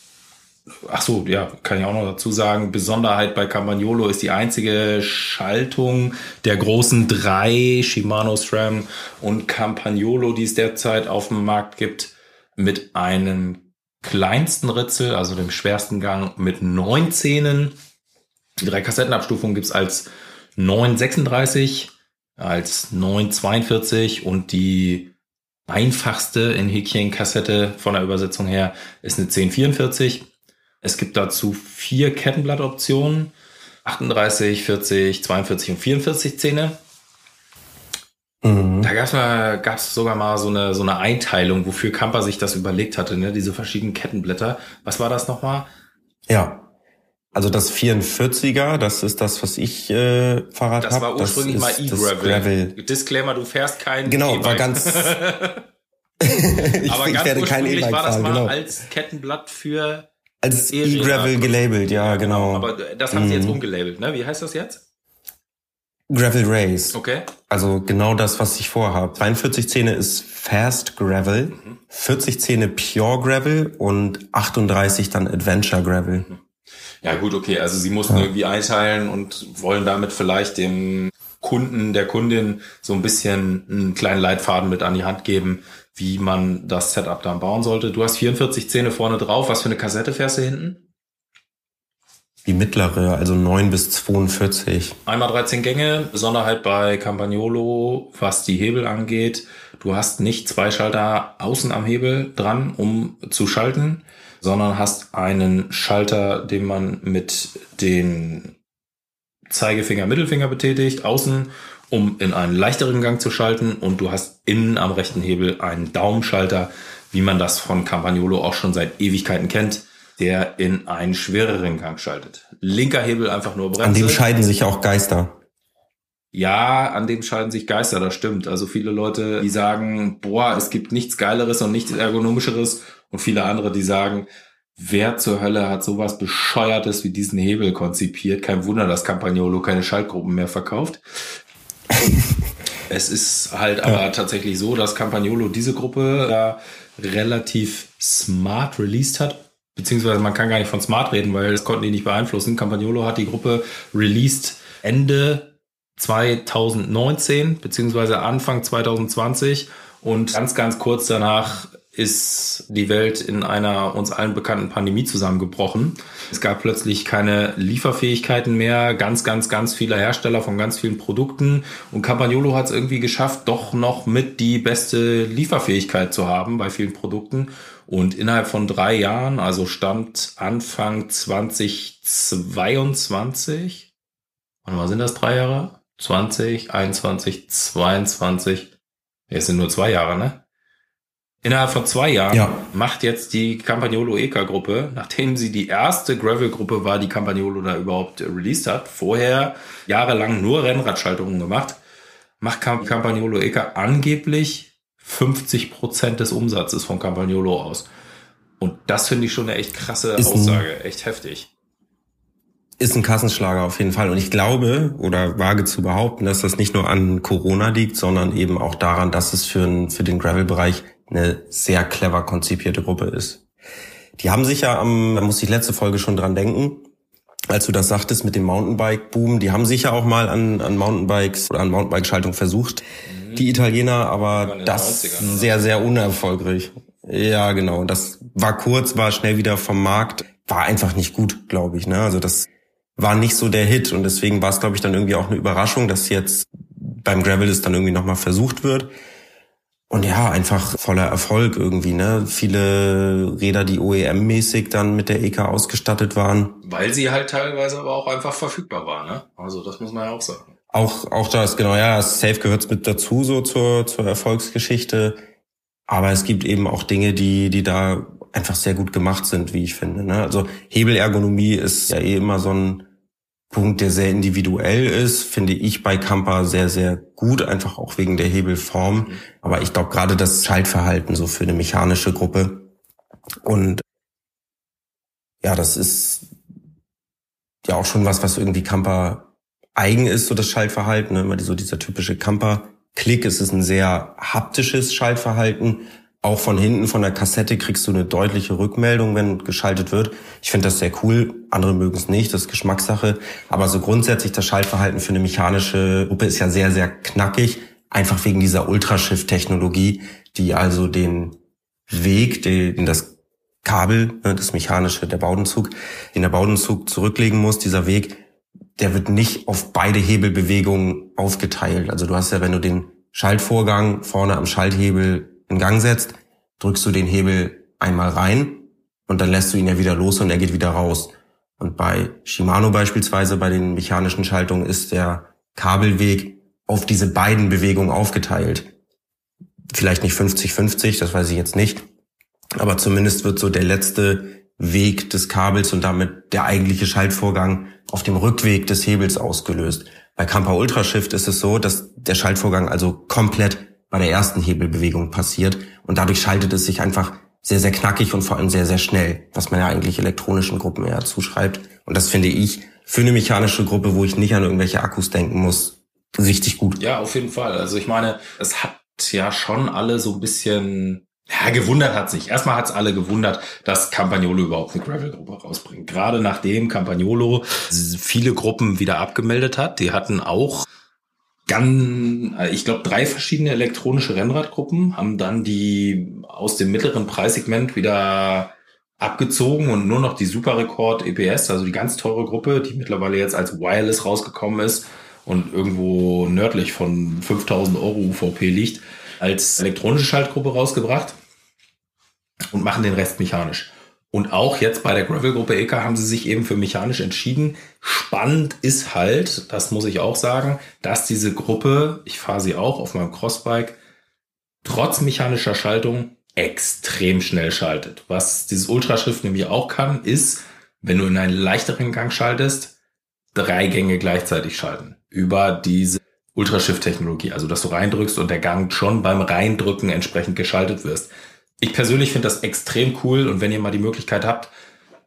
Ach so, ja, kann ich auch noch dazu sagen. Besonderheit bei Campagnolo ist die einzige Schaltung der großen drei Shimano SRAM und Campagnolo, die es derzeit auf dem Markt gibt, mit einem kleinsten Ritzel, also dem schwersten Gang mit neun Zähnen. Die drei Kassettenabstufungen gibt's als 936, als 942 und die einfachste in Häkchen Kassette von der Übersetzung her ist eine 1044. Es gibt dazu vier Kettenblattoptionen. 38, 40, 42 und 44 Zähne. Mhm. Da gab's mal, gab's sogar mal so eine, so eine Einteilung, wofür Kamper sich das überlegt hatte, ne? diese verschiedenen Kettenblätter. Was war das nochmal? Ja. Also das 44er, das ist das, was ich äh, Fahrrad habe. Das war ursprünglich mal E-Gravel. Disclaimer, du fährst kein Genau, E-Bike. war ganz. *laughs* *laughs* ich, Aber ich ganz werde kein E-Bike war das mal genau. als Kettenblatt für Als. E-Gravel gelabelt, ja, genau. Aber das haben sie jetzt Mhm. umgelabelt, ne? Wie heißt das jetzt? Gravel Race. Okay. Also genau das, was ich vorhabe. 42 Zähne ist Fast Gravel, Mhm. 40 Zähne Pure Gravel und 38 dann Adventure Gravel. Ja, gut, okay. Also sie mussten Ja. irgendwie einteilen und wollen damit vielleicht dem Kunden, der Kundin so ein bisschen einen kleinen Leitfaden mit an die Hand geben, wie man das Setup dann bauen sollte. Du hast 44 Zähne vorne drauf. Was für eine Kassette fährst du hinten? Die mittlere, also 9 bis 42. Einmal 13 Gänge, Besonderheit bei Campagnolo, was die Hebel angeht. Du hast nicht zwei Schalter außen am Hebel dran, um zu schalten, sondern hast einen Schalter, den man mit den Zeigefinger, Mittelfinger betätigt, außen, um in einen leichteren Gang zu schalten und du hast innen am rechten Hebel einen Daumenschalter, wie man das von Campagnolo auch schon seit Ewigkeiten kennt, der in einen schwereren Gang schaltet. Linker Hebel einfach nur Bremse. An dem scheiden sich auch Geister. Ja, an dem scheiden sich Geister, das stimmt. Also viele Leute, die sagen, boah, es gibt nichts Geileres und nichts Ergonomischeres und viele andere, die sagen, wer zur Hölle hat sowas Bescheuertes wie diesen Hebel konzipiert? Kein Wunder, dass Campagnolo keine Schaltgruppen mehr verkauft. es ist halt aber tatsächlich so, dass Campagnolo diese Gruppe da relativ smart released hat. Beziehungsweise man kann gar nicht von smart reden, weil das konnten die nicht beeinflussen. Campagnolo hat die Gruppe released Ende 2019 beziehungsweise Anfang 2020 und ganz, ganz kurz danach ist die Welt in einer uns allen bekannten Pandemie zusammengebrochen. Es gab plötzlich keine Lieferfähigkeiten mehr, ganz, ganz, ganz viele Hersteller von ganz vielen Produkten und Campagnolo hat es irgendwie geschafft, doch noch mit die beste Lieferfähigkeit zu haben bei vielen Produkten und innerhalb von drei Jahren, also Stand Anfang 2022, wann mal sind das drei Jahre? 20, 21, 22. Ja, Es sind nur zwei Jahre, ne? Innerhalb von zwei Jahren Ja. macht jetzt die Campagnolo EK-Gruppe, nachdem sie die erste Gravel-Gruppe war, die Campagnolo da überhaupt äh, released hat, vorher jahrelang nur Rennradschaltungen gemacht, macht Cam- Campagnolo EK angeblich 50 Prozent des Umsatzes von Campagnolo aus. Und das finde ich schon eine echt krasse Ist ein- Aussage, echt heftig. Ist ein Kassenschlager auf jeden Fall. Und ich glaube oder wage zu behaupten, dass das nicht nur an Corona liegt, sondern eben auch daran, dass es für, ein, für den Gravel-Bereich eine sehr clever konzipierte Gruppe ist. Die haben sich ja am, da muss ich letzte Folge schon dran denken, als du das sagtest mit dem Mountainbike-Boom, die haben sich ja auch mal an, an Mountainbikes oder an Mountainbike-Schaltung versucht, die Italiener, aber das 90ern, oder? sehr, sehr unerfolgreich. Ja, genau. Das war kurz, war schnell wieder vom Markt, war einfach nicht gut, glaube ich. Ne? Also das war nicht so der Hit und deswegen war es, glaube ich, dann irgendwie auch eine Überraschung, dass jetzt beim Gravel es dann irgendwie nochmal versucht wird. Und ja, einfach voller Erfolg irgendwie, ne? Viele Räder, die OEM-mäßig dann mit der EK ausgestattet waren. Weil sie halt teilweise aber auch einfach verfügbar war, ne? Also das muss man ja auch sagen. Auch, auch das, genau, ja, Safe gehört mit dazu, so zur, zur Erfolgsgeschichte. Aber es gibt eben auch Dinge, die, die da einfach sehr gut gemacht sind, wie ich finde. Ne? Also Hebelergonomie ist ja eh immer so ein Punkt, der sehr individuell ist, finde ich bei Kampa sehr, sehr gut, einfach auch wegen der Hebelform. Aber ich glaube gerade das Schaltverhalten so für eine mechanische Gruppe. Und ja, das ist ja auch schon was, was irgendwie Kampa eigen ist, so das Schaltverhalten, ne? immer so dieser typische Camper Klick, es ist ein sehr haptisches Schaltverhalten. Auch von hinten von der Kassette kriegst du eine deutliche Rückmeldung, wenn geschaltet wird. Ich finde das sehr cool. Andere mögen es nicht, das ist Geschmackssache. Aber so grundsätzlich das Schaltverhalten für eine mechanische Gruppe ist ja sehr, sehr knackig. Einfach wegen dieser Ultrashift-Technologie, die also den Weg, den das Kabel, ne, das mechanische, der Baudenzug, den der Baudenzug zurücklegen muss, dieser Weg, der wird nicht auf beide Hebelbewegungen aufgeteilt. Also du hast ja, wenn du den Schaltvorgang vorne am Schalthebel in Gang setzt, drückst du den Hebel einmal rein und dann lässt du ihn ja wieder los und er geht wieder raus. Und bei Shimano beispielsweise, bei den mechanischen Schaltungen, ist der Kabelweg auf diese beiden Bewegungen aufgeteilt. Vielleicht nicht 50-50, das weiß ich jetzt nicht. Aber zumindest wird so der letzte Weg des Kabels und damit der eigentliche Schaltvorgang auf dem Rückweg des Hebels ausgelöst. Bei Kampa Ultrashift ist es so, dass der Schaltvorgang also komplett bei der ersten Hebelbewegung passiert und dadurch schaltet es sich einfach sehr, sehr knackig und vor allem sehr, sehr schnell, was man ja eigentlich elektronischen Gruppen eher zuschreibt. Und das finde ich für eine mechanische Gruppe, wo ich nicht an irgendwelche Akkus denken muss, richtig gut. Ja, auf jeden Fall. Also ich meine, es hat ja schon alle so ein bisschen ja, gewundert hat sich. Erstmal hat es alle gewundert, dass Campagnolo überhaupt eine Gravel-Gruppe rausbringt. Gerade nachdem Campagnolo viele Gruppen wieder abgemeldet hat. Die hatten auch ganz, ich glaube, drei verschiedene elektronische Rennradgruppen, haben dann die aus dem mittleren Preissegment wieder abgezogen und nur noch die Superrekord EPS, also die ganz teure Gruppe, die mittlerweile jetzt als Wireless rausgekommen ist und irgendwo nördlich von 5000 Euro UVP liegt, als elektronische Schaltgruppe rausgebracht und machen den Rest mechanisch. Und auch jetzt bei der Gravel-Gruppe EK haben sie sich eben für mechanisch entschieden. Spannend ist halt, das muss ich auch sagen, dass diese Gruppe, ich fahre sie auch auf meinem Crossbike, trotz mechanischer Schaltung extrem schnell schaltet. Was dieses Ultraschrift nämlich auch kann, ist, wenn du in einen leichteren Gang schaltest, drei Gänge gleichzeitig schalten. Über diese Ultrashift-Technologie, also dass du reindrückst und der Gang schon beim Reindrücken entsprechend geschaltet wirst. Ich persönlich finde das extrem cool und wenn ihr mal die Möglichkeit habt,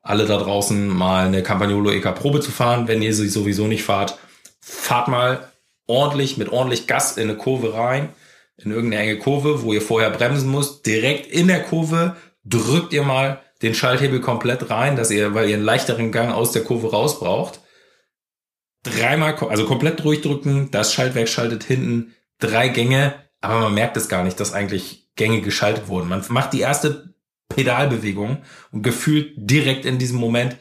alle da draußen mal eine Campagnolo EK Probe zu fahren, wenn ihr sie sowieso nicht fahrt, fahrt mal ordentlich mit ordentlich Gas in eine Kurve rein, in irgendeine enge Kurve, wo ihr vorher bremsen müsst, direkt in der Kurve drückt ihr mal den Schalthebel komplett rein, dass ihr, weil ihr einen leichteren Gang aus der Kurve raus braucht, dreimal, also komplett durchdrücken, das Schaltwerk schaltet hinten, drei Gänge, aber man merkt es gar nicht, dass eigentlich Gänge geschaltet wurden. Man macht die erste Pedalbewegung und gefühlt direkt in diesem Moment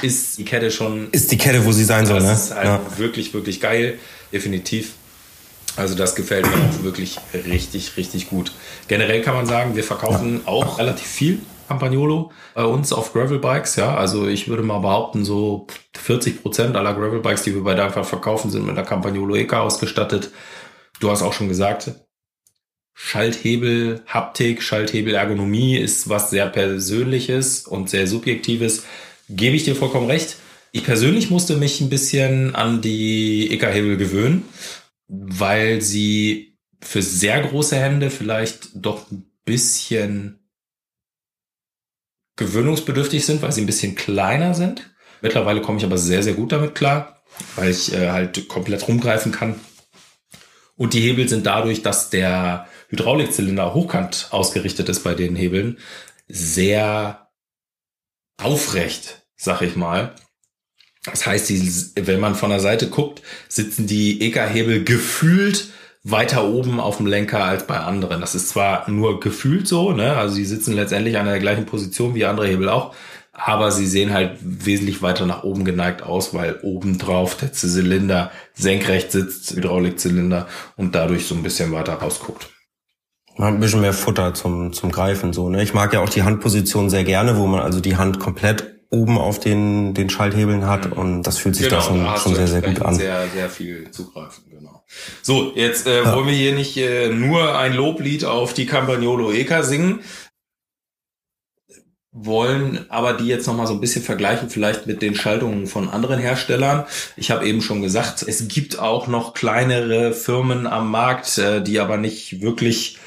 ist die Kette schon. Ist die Kette, wo sie sein soll, ne? Das ist halt ja. wirklich, wirklich geil. Definitiv. Also das gefällt mir auch wirklich richtig, richtig gut. Generell kann man sagen, wir verkaufen ja. auch relativ viel Campagnolo bei uns auf Gravelbikes. Ja, also ich würde mal behaupten, so 40 Prozent aller Gravelbikes, die wir bei Daimler verkaufen, sind mit der Campagnolo EK ausgestattet. Du hast auch schon gesagt, Schalthebel, Haptik, Schalthebel, Ergonomie ist was sehr Persönliches und sehr Subjektives. Gebe ich dir vollkommen recht. Ich persönlich musste mich ein bisschen an die EK-Hebel gewöhnen, weil sie für sehr große Hände vielleicht doch ein bisschen gewöhnungsbedürftig sind, weil sie ein bisschen kleiner sind. Mittlerweile komme ich aber sehr, sehr gut damit klar, weil ich äh, halt komplett rumgreifen kann. Und die Hebel sind dadurch, dass der Hydraulikzylinder hochkant ausgerichtet ist bei den Hebeln, sehr aufrecht, sag ich mal. Das heißt, die, wenn man von der Seite guckt, sitzen die EK-Hebel gefühlt weiter oben auf dem Lenker als bei anderen. Das ist zwar nur gefühlt so, ne? Also sie sitzen letztendlich an der gleichen Position wie andere Hebel auch, aber sie sehen halt wesentlich weiter nach oben geneigt aus, weil oben drauf der Zylinder senkrecht sitzt, Hydraulikzylinder und dadurch so ein bisschen weiter rausguckt. Man hat ein bisschen mehr Futter zum, zum Greifen, so, ne? Ich mag ja auch die Handposition sehr gerne, wo man also die Hand komplett oben auf den, den Schalthebeln hat mhm. und das fühlt sich genau, da schon, da schon sehr, sehr gut an. Sehr, sehr viel zugreifen, genau. So, jetzt äh, ja. wollen wir hier nicht äh, nur ein Loblied auf die Campagnolo Eka singen, wollen aber die jetzt nochmal so ein bisschen vergleichen, vielleicht mit den Schaltungen von anderen Herstellern. Ich habe eben schon gesagt, es gibt auch noch kleinere Firmen am Markt, äh, die aber nicht wirklich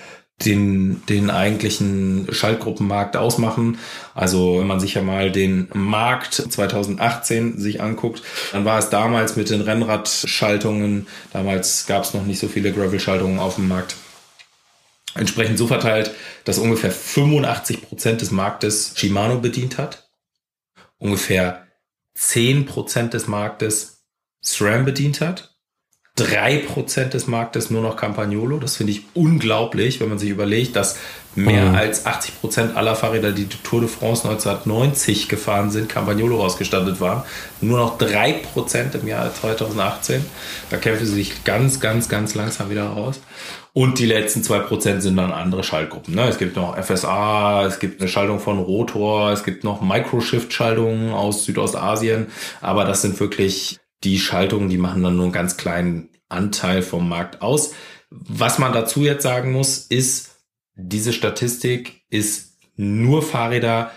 den, den eigentlichen Schaltgruppenmarkt ausmachen. Also wenn man sich ja mal den Markt 2018 sich anguckt, dann war es damals mit den Rennradschaltungen, damals gab es noch nicht so viele Gravel-Schaltungen auf dem Markt, entsprechend so verteilt, dass ungefähr 85 Prozent des Marktes Shimano bedient hat, ungefähr 10 Prozent des Marktes SRAM bedient hat drei Prozent des Marktes nur noch Campagnolo. Das finde ich unglaublich, wenn man sich überlegt, dass mehr mhm. als 80 Prozent aller Fahrräder, die die Tour de France 1990 gefahren sind, Campagnolo ausgestattet waren. Nur noch drei Prozent im Jahr 2018. Da kämpfen sie sich ganz, ganz, ganz langsam wieder raus. Und die letzten zwei Prozent sind dann andere Schaltgruppen. Ne? Es gibt noch FSA, es gibt eine Schaltung von Rotor, es gibt noch Microshift-Schaltungen aus Südostasien. Aber das sind wirklich die Schaltungen, die machen dann nur einen ganz kleinen Anteil vom Markt aus. Was man dazu jetzt sagen muss, ist, diese Statistik ist nur Fahrräder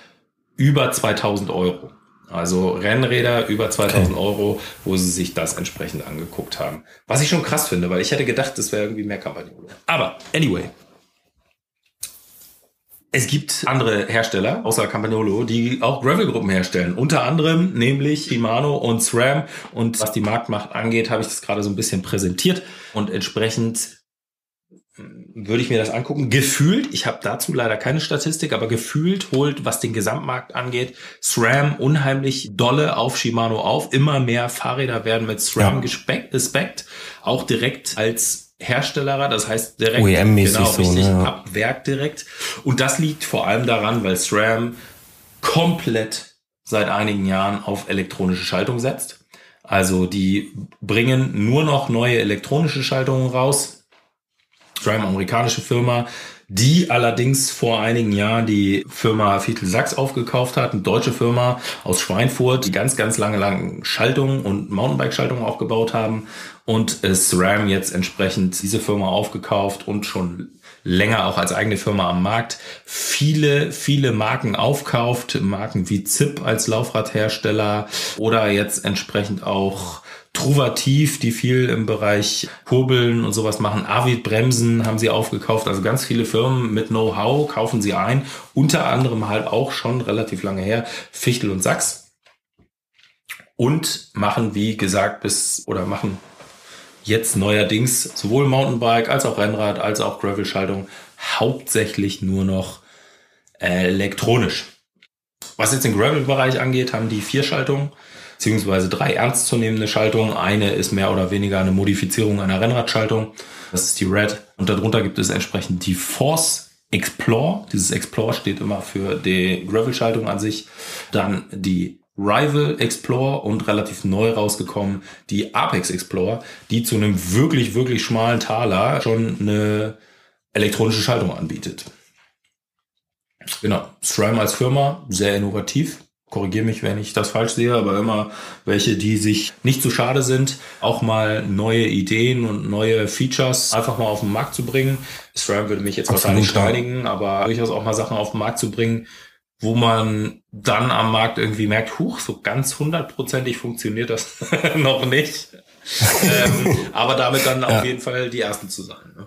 über 2000 Euro. Also Rennräder über 2000 okay. Euro, wo sie sich das entsprechend angeguckt haben. Was ich schon krass finde, weil ich hätte gedacht, das wäre irgendwie mehr Kampagne. Aber anyway, es gibt andere Hersteller außer Campagnolo, die auch Gravel-Gruppen herstellen. Unter anderem nämlich Shimano und SRAM. Und was die Marktmacht angeht, habe ich das gerade so ein bisschen präsentiert. Und entsprechend hm, würde ich mir das angucken. Gefühlt, ich habe dazu leider keine Statistik, aber gefühlt holt, was den Gesamtmarkt angeht, SRAM unheimlich dolle auf Shimano auf. Immer mehr Fahrräder werden mit SRAM ja. gespeckt, auch direkt als Hersteller, das heißt direkt OEM-mäßig genau, so, richtig ne? ab Werk direkt. Und das liegt vor allem daran, weil SRAM komplett seit einigen Jahren auf elektronische Schaltung setzt. Also die bringen nur noch neue elektronische Schaltungen raus. SRAM, amerikanische Firma, die allerdings vor einigen Jahren die Firma Viertel Sachs aufgekauft hat, eine deutsche Firma aus Schweinfurt, die ganz, ganz lange lang Schaltungen und Mountainbike-Schaltungen aufgebaut haben und SRAM jetzt entsprechend diese Firma aufgekauft und schon länger auch als eigene Firma am Markt viele, viele Marken aufkauft, Marken wie ZIP als Laufradhersteller oder jetzt entsprechend auch Truvativ, die viel im Bereich Kurbeln und sowas machen. Avid Bremsen haben sie aufgekauft. Also ganz viele Firmen mit Know-how kaufen sie ein. Unter anderem halt auch schon relativ lange her Fichtel und Sachs. Und machen, wie gesagt, bis oder machen jetzt neuerdings sowohl Mountainbike als auch Rennrad als auch Gravel-Schaltung hauptsächlich nur noch äh, elektronisch. Was jetzt den Gravel-Bereich angeht, haben die vier Schaltungen beziehungsweise drei ernstzunehmende Schaltungen. Eine ist mehr oder weniger eine Modifizierung einer Rennradschaltung. Das ist die Red. Und darunter gibt es entsprechend die Force Explore. Dieses Explore steht immer für die Gravel-Schaltung an sich. Dann die Rival Explorer und relativ neu rausgekommen die Apex Explorer, die zu einem wirklich, wirklich schmalen Taler schon eine elektronische Schaltung anbietet. Genau, SRAM als Firma, sehr innovativ. Korrigiere mich, wenn ich das falsch sehe, aber immer welche, die sich nicht zu schade sind, auch mal neue Ideen und neue Features einfach mal auf den Markt zu bringen. SRAM würde mich jetzt Absolut wahrscheinlich steinigen, aber durchaus auch mal Sachen auf den Markt zu bringen, wo man dann am Markt irgendwie merkt, huch, so ganz hundertprozentig funktioniert das *laughs* noch nicht. ähm, *laughs* aber damit dann ja. auf jeden Fall die Ersten zu sein. Ne?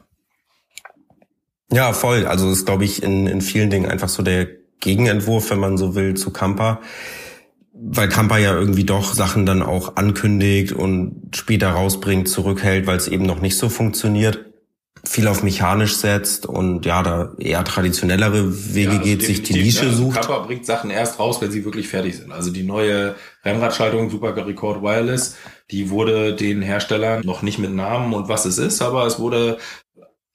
Ja, voll. Also ist, glaube ich, in, in vielen Dingen einfach so der Gegenentwurf, wenn man so will, zu Kampa. Weil Kampa ja irgendwie doch Sachen dann auch ankündigt und später rausbringt, zurückhält, weil es eben noch nicht so funktioniert viel auf mechanisch setzt und ja, da eher traditionellere Wege ja, also geht, sich die Nische ne? sucht. Kappa bringt Sachen erst raus, wenn sie wirklich fertig sind. Also die neue Rennradschaltung Super Record Wireless, die wurde den Herstellern noch nicht mit Namen und was es ist, aber es wurde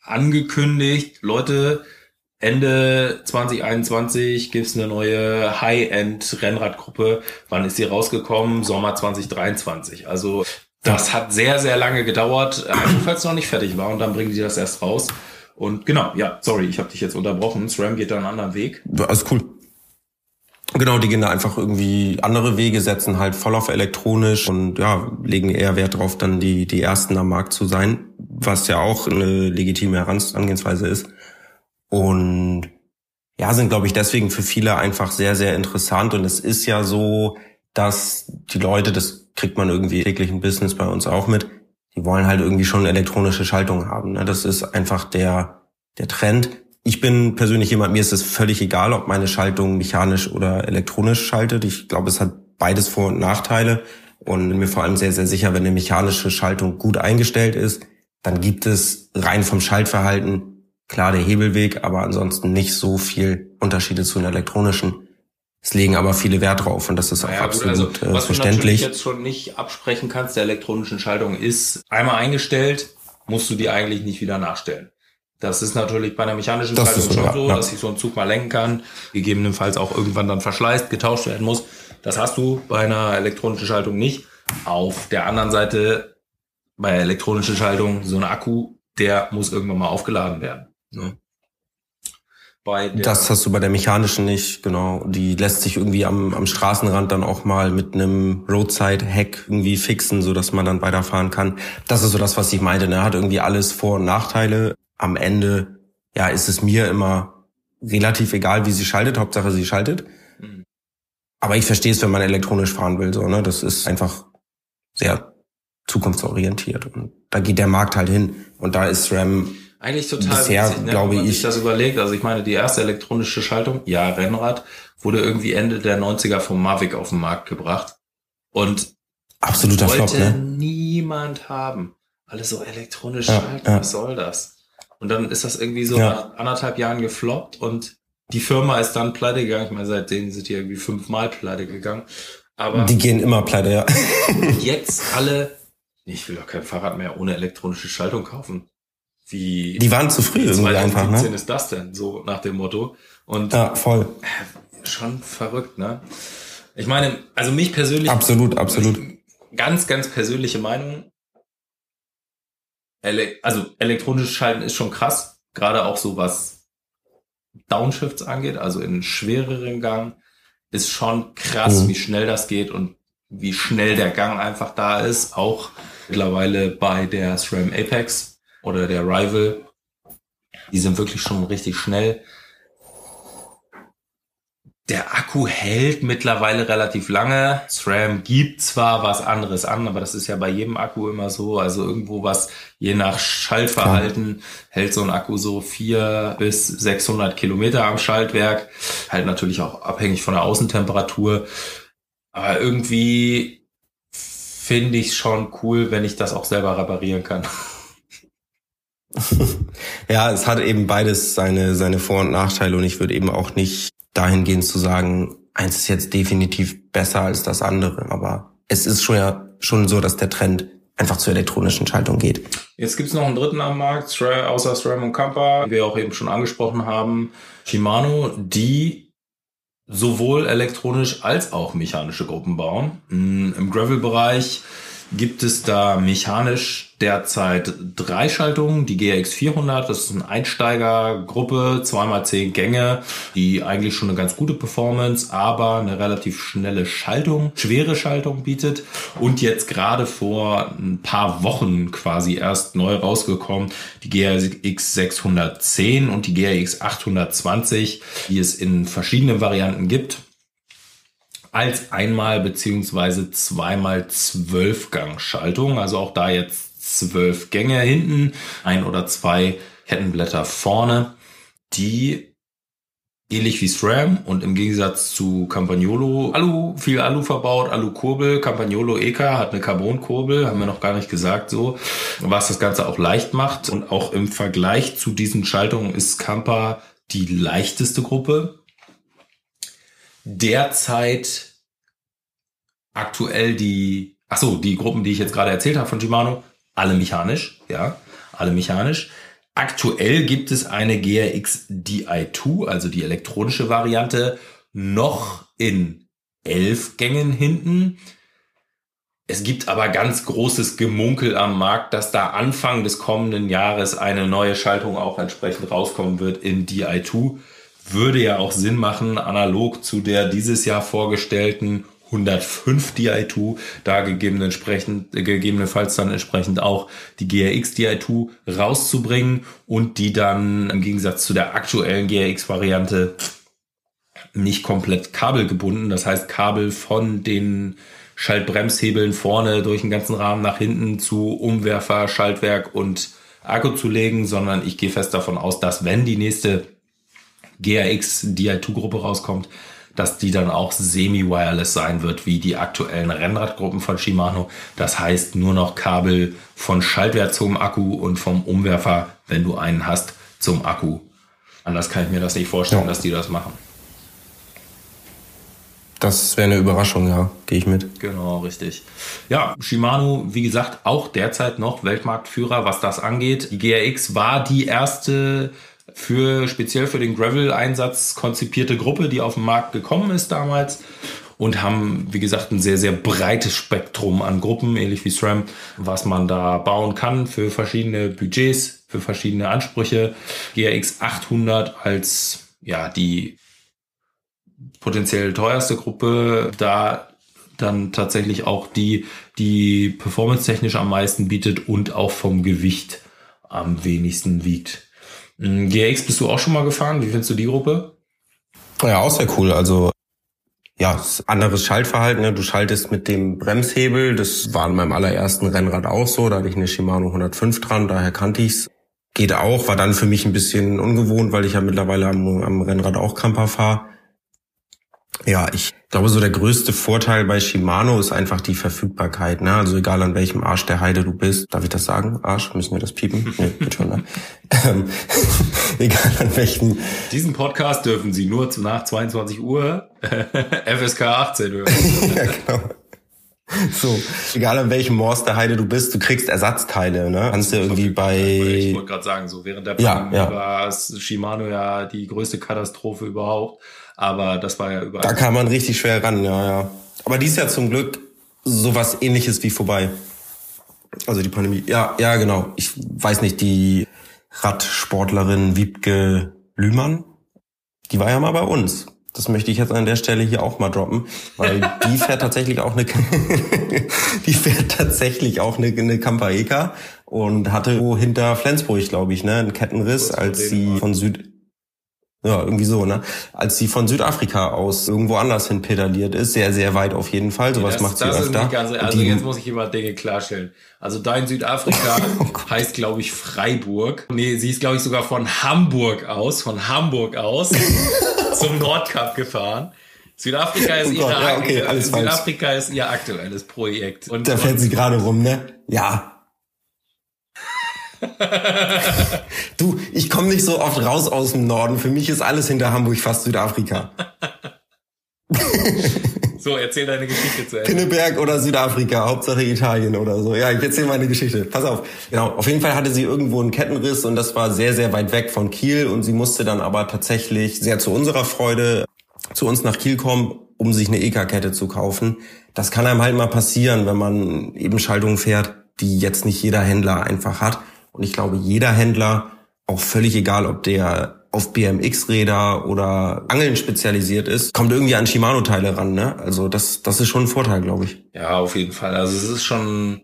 angekündigt, Leute, Ende 2021 gibt's eine neue High-End-Rennradgruppe. Wann ist sie rausgekommen? Sommer 2023. Also das hat sehr, sehr lange gedauert, falls es noch nicht fertig war und dann bringen die das erst raus. Und genau, ja, sorry, ich habe dich jetzt unterbrochen. SRAM geht da einen anderen Weg. Alles cool. Genau, die gehen da einfach irgendwie andere Wege, setzen halt voll auf elektronisch und ja, legen eher Wert darauf, dann die, die ersten am Markt zu sein, was ja auch eine legitime Herangehensweise ist. Und ja, sind, glaube ich, deswegen für viele einfach sehr, sehr interessant. Und es ist ja so, dass die Leute, das kriegt man irgendwie täglichen Business bei uns auch mit, die wollen halt irgendwie schon elektronische Schaltung haben. Ne? Das ist einfach der, der Trend. Ich bin persönlich jemand, mir ist es völlig egal, ob meine Schaltung mechanisch oder elektronisch schaltet. Ich glaube, es hat beides Vor- und Nachteile und bin mir vor allem sehr, sehr sicher, wenn eine mechanische Schaltung gut eingestellt ist, dann gibt es rein vom Schaltverhalten klar der Hebelweg, aber ansonsten nicht so viel Unterschiede zu einer elektronischen. Es legen aber viele Wert drauf und das ist auch ja, absolut gut, also, was verständlich. Was du jetzt schon nicht absprechen kannst der elektronischen Schaltung ist einmal eingestellt, musst du die eigentlich nicht wieder nachstellen. Das ist natürlich bei einer mechanischen das Schaltung schon ja, so, ja. dass ich so einen Zug mal lenken kann, gegebenenfalls auch irgendwann dann verschleißt, getauscht werden muss. Das hast du bei einer elektronischen Schaltung nicht. Auf der anderen Seite, bei der elektronischen Schaltung, so ein Akku, der muss irgendwann mal aufgeladen werden. Ne? Das hast du bei der mechanischen nicht, genau. Die lässt sich irgendwie am, am Straßenrand dann auch mal mit einem Roadside-Hack irgendwie fixen, so dass man dann weiterfahren kann. Das ist so das, was ich meinte. Ne? Hat irgendwie alles Vor- und Nachteile am Ende, ja, ist es mir immer relativ egal, wie sie schaltet. Hauptsache, sie schaltet. Mhm. Aber ich verstehe es, wenn man elektronisch fahren will, so, ne? Das ist einfach sehr zukunftsorientiert. Und da geht der Markt halt hin. Und da ist RAM eigentlich total bisher, witzig, ne? glaube wenn man ich, sich das überlegt. Also ich meine, die erste elektronische Schaltung, ja, Rennrad, wurde irgendwie Ende der 90er vom Mavic auf den Markt gebracht. Und absoluter wollte Flop, ne? niemand haben. Alles so elektronisch ja, schalten, ja. was soll das? Und dann ist das irgendwie so ja. nach anderthalb Jahren gefloppt und die Firma ist dann pleite gegangen. Ich meine, seitdem sind die irgendwie fünfmal pleite gegangen. Aber die gehen immer pleite, ja. jetzt alle, ich will doch kein Fahrrad mehr ohne elektronische Schaltung kaufen. Wie die waren zu früh irgendwie einfach, ne? ist das denn? So nach dem Motto. Und ja, voll. Schon verrückt, ne? Ich meine, also mich persönlich. Absolut, absolut. Ganz, ganz persönliche Meinung. Ele also elektronisches Schalten ist schon krass, gerade auch so was Downshifts angeht, also in schwereren Gang, ist schon krass, mhm. wie schnell das geht und wie schnell der Gang einfach da ist. Auch mittlerweile bei der SRAM Apex oder der Rival. Die sind wirklich schon richtig schnell der Akku hält mittlerweile relativ lange. SRAM gibt zwar was anderes an, aber das ist ja bei jedem Akku immer so. Also irgendwo was, je nach Schaltverhalten, ja. hält so ein Akku so vier bis 600 Kilometer am Schaltwerk. Halt natürlich auch abhängig von der Außentemperatur. Aber irgendwie finde ich schon cool, wenn ich das auch selber reparieren kann. *laughs* ja, es hat eben beides seine, seine Vor- und Nachteile und ich würde eben auch nicht dahingehend zu sagen, eins ist jetzt definitiv besser als das andere. Aber es ist schon ja schon so, dass der Trend einfach zur elektronischen Schaltung geht. Jetzt gibt's noch einen dritten am Markt, außer SRAM und Kampa, wie wir auch eben schon angesprochen haben, Shimano, die sowohl elektronisch als auch mechanische Gruppen bauen. Mm, Im Gravel-Bereich gibt es da mechanisch derzeit drei Schaltungen. Die GX 400, das ist eine Einsteigergruppe, zweimal zehn Gänge, die eigentlich schon eine ganz gute Performance, aber eine relativ schnelle Schaltung, schwere Schaltung bietet. Und jetzt gerade vor ein paar Wochen quasi erst neu rausgekommen, die GX 610 und die GX 820, die es in verschiedenen Varianten gibt als einmal beziehungsweise zweimal zwölf Gang Schaltung. Also auch da jetzt zwölf Gänge hinten, ein oder zwei Kettenblätter vorne, die ähnlich wie SRAM und im Gegensatz zu Campagnolo Alu, viel Alu verbaut, Alu-Kurbel, Campagnolo EK hat eine Carbon-Kurbel, haben wir noch gar nicht gesagt so, was das Ganze auch leicht macht und auch im Vergleich zu diesen Schaltungen ist Campa die leichteste Gruppe, derzeit aktuell die, ach so, die Gruppen, die ich jetzt gerade erzählt habe von Shimano, alle mechanisch, ja, alle mechanisch. Aktuell gibt es eine GRX Di2, also die elektronische Variante, noch in elf Gängen hinten. Es gibt aber ganz großes Gemunkel am Markt, dass da Anfang des kommenden Jahres eine neue Schaltung auch entsprechend rauskommen wird in Di2 würde ja auch Sinn machen, analog zu der dieses Jahr vorgestellten 105 Di2, da gegebenenfalls dann entsprechend auch die GRX Di2 rauszubringen und die dann im Gegensatz zu der aktuellen GRX Variante nicht komplett kabelgebunden, das heißt Kabel von den Schaltbremshebeln vorne durch den ganzen Rahmen nach hinten zu Umwerfer, Schaltwerk und Akku zu legen, sondern ich gehe fest davon aus, dass wenn die nächste GRX Di2-Gruppe rauskommt, dass die dann auch semi-wireless sein wird, wie die aktuellen Rennradgruppen von Shimano. Das heißt nur noch Kabel von Schaltwert zum Akku und vom Umwerfer, wenn du einen hast, zum Akku. Anders kann ich mir das nicht vorstellen, ja. dass die das machen. Das wäre eine Überraschung, ja, gehe ich mit. Genau, richtig. Ja, Shimano, wie gesagt, auch derzeit noch Weltmarktführer, was das angeht. Die GRX war die erste für speziell für den Gravel-Einsatz konzipierte Gruppe, die auf den Markt gekommen ist damals und haben, wie gesagt, ein sehr, sehr breites Spektrum an Gruppen, ähnlich wie SRAM, was man da bauen kann für verschiedene Budgets, für verschiedene Ansprüche. GRX 800 als ja die potenziell teuerste Gruppe, da dann tatsächlich auch die, die performance-technisch am meisten bietet und auch vom Gewicht am wenigsten wiegt. Hm, GX bist du auch schon mal gefahren? Wie findest du die Gruppe? Ja, auch sehr cool. Also ja, anderes Schaltverhalten. Ne? Du schaltest mit dem Bremshebel. Das war in meinem allerersten Rennrad auch so. Da hatte ich eine Shimano 105 dran, daher kannte ich's. Geht auch, war dann für mich ein bisschen ungewohnt, weil ich ja mittlerweile am, am Rennrad auch Camper fahre. Ja, ich glaube, so der größte Vorteil bei Shimano ist einfach die Verfügbarkeit. Ne? Also egal an welchem Arsch der Heide du bist, darf ich das sagen? Arsch, müssen wir das piepen? Nee, bitte schon. Ne? *laughs* Ähm, *laughs* egal an welchem. Diesen Podcast dürfen Sie nur nach 22 Uhr *laughs* FSK 18 hören. ja, genau. So, egal an welchem Morst der Heide du bist, du kriegst Ersatzteile, ne? Kannst du irgendwie bei. Ich wollte gerade sagen, so während der Pandemie ja, ja. war Shimano ja die größte Katastrophe überhaupt. Aber das war ja überall. Da kam man richtig schwer ran, ja, ja. Aber dies Jahr zum Glück sowas ähnliches wie vorbei. Also die Pandemie. Ja, ja, genau. Ich weiß nicht, die Radsportlerin Wiebke Lühmann, die war ja mal bei uns. Das möchte ich jetzt an der Stelle hier auch mal droppen, weil *laughs* die fährt tatsächlich auch eine, *laughs* die fährt tatsächlich auch eine, eine Campaeka und hatte hinter Flensburg, glaube ich, ne, einen Kettenriss, als sie von Süd, ja, irgendwie so, ne? Als sie von Südafrika aus irgendwo anders hin pedaliert ist, sehr, sehr weit auf jeden Fall. Sowas das, macht sie das öfter. Ganz, also die, jetzt muss ich immer Dinge klarstellen. Also dein Südafrika *laughs* oh heißt, glaube ich, Freiburg. Nee, sie ist, glaube ich, sogar von Hamburg aus, von Hamburg aus *laughs* zum Nordkap gefahren. Südafrika ist, oh Gott, ihre, ja, okay, Südafrika falsch. ist ihr aktuelles Projekt. Und, da fährt sie gerade rum, ne? Ja, *laughs* du, ich komme nicht so oft raus aus dem Norden. Für mich ist alles hinter Hamburg fast Südafrika. so, erzähl deine Geschichte zu Ende. Pinneberg oder Südafrika, Hauptsache Italien oder so. Ja, ich erzähle meine Geschichte. Pass auf. Genau, auf jeden Fall hatte sie irgendwo einen Kettenriss und das war sehr, sehr weit weg von Kiel und sie musste dann aber tatsächlich sehr zu unserer Freude zu uns nach Kiel kommen, um sich eine EK-Kette zu kaufen. Das kann einem halt mal passieren, wenn man eben Schaltungen fährt, die jetzt nicht jeder Händler einfach hat. Und ich glaube, jeder Händler, auch völlig egal, ob der auf BMX-Räder oder Angeln spezialisiert ist, kommt irgendwie an Shimano-Teile ran. Ne? Also das, das ist schon ein Vorteil, glaube ich. Ja, auf jeden Fall. Also es ist schon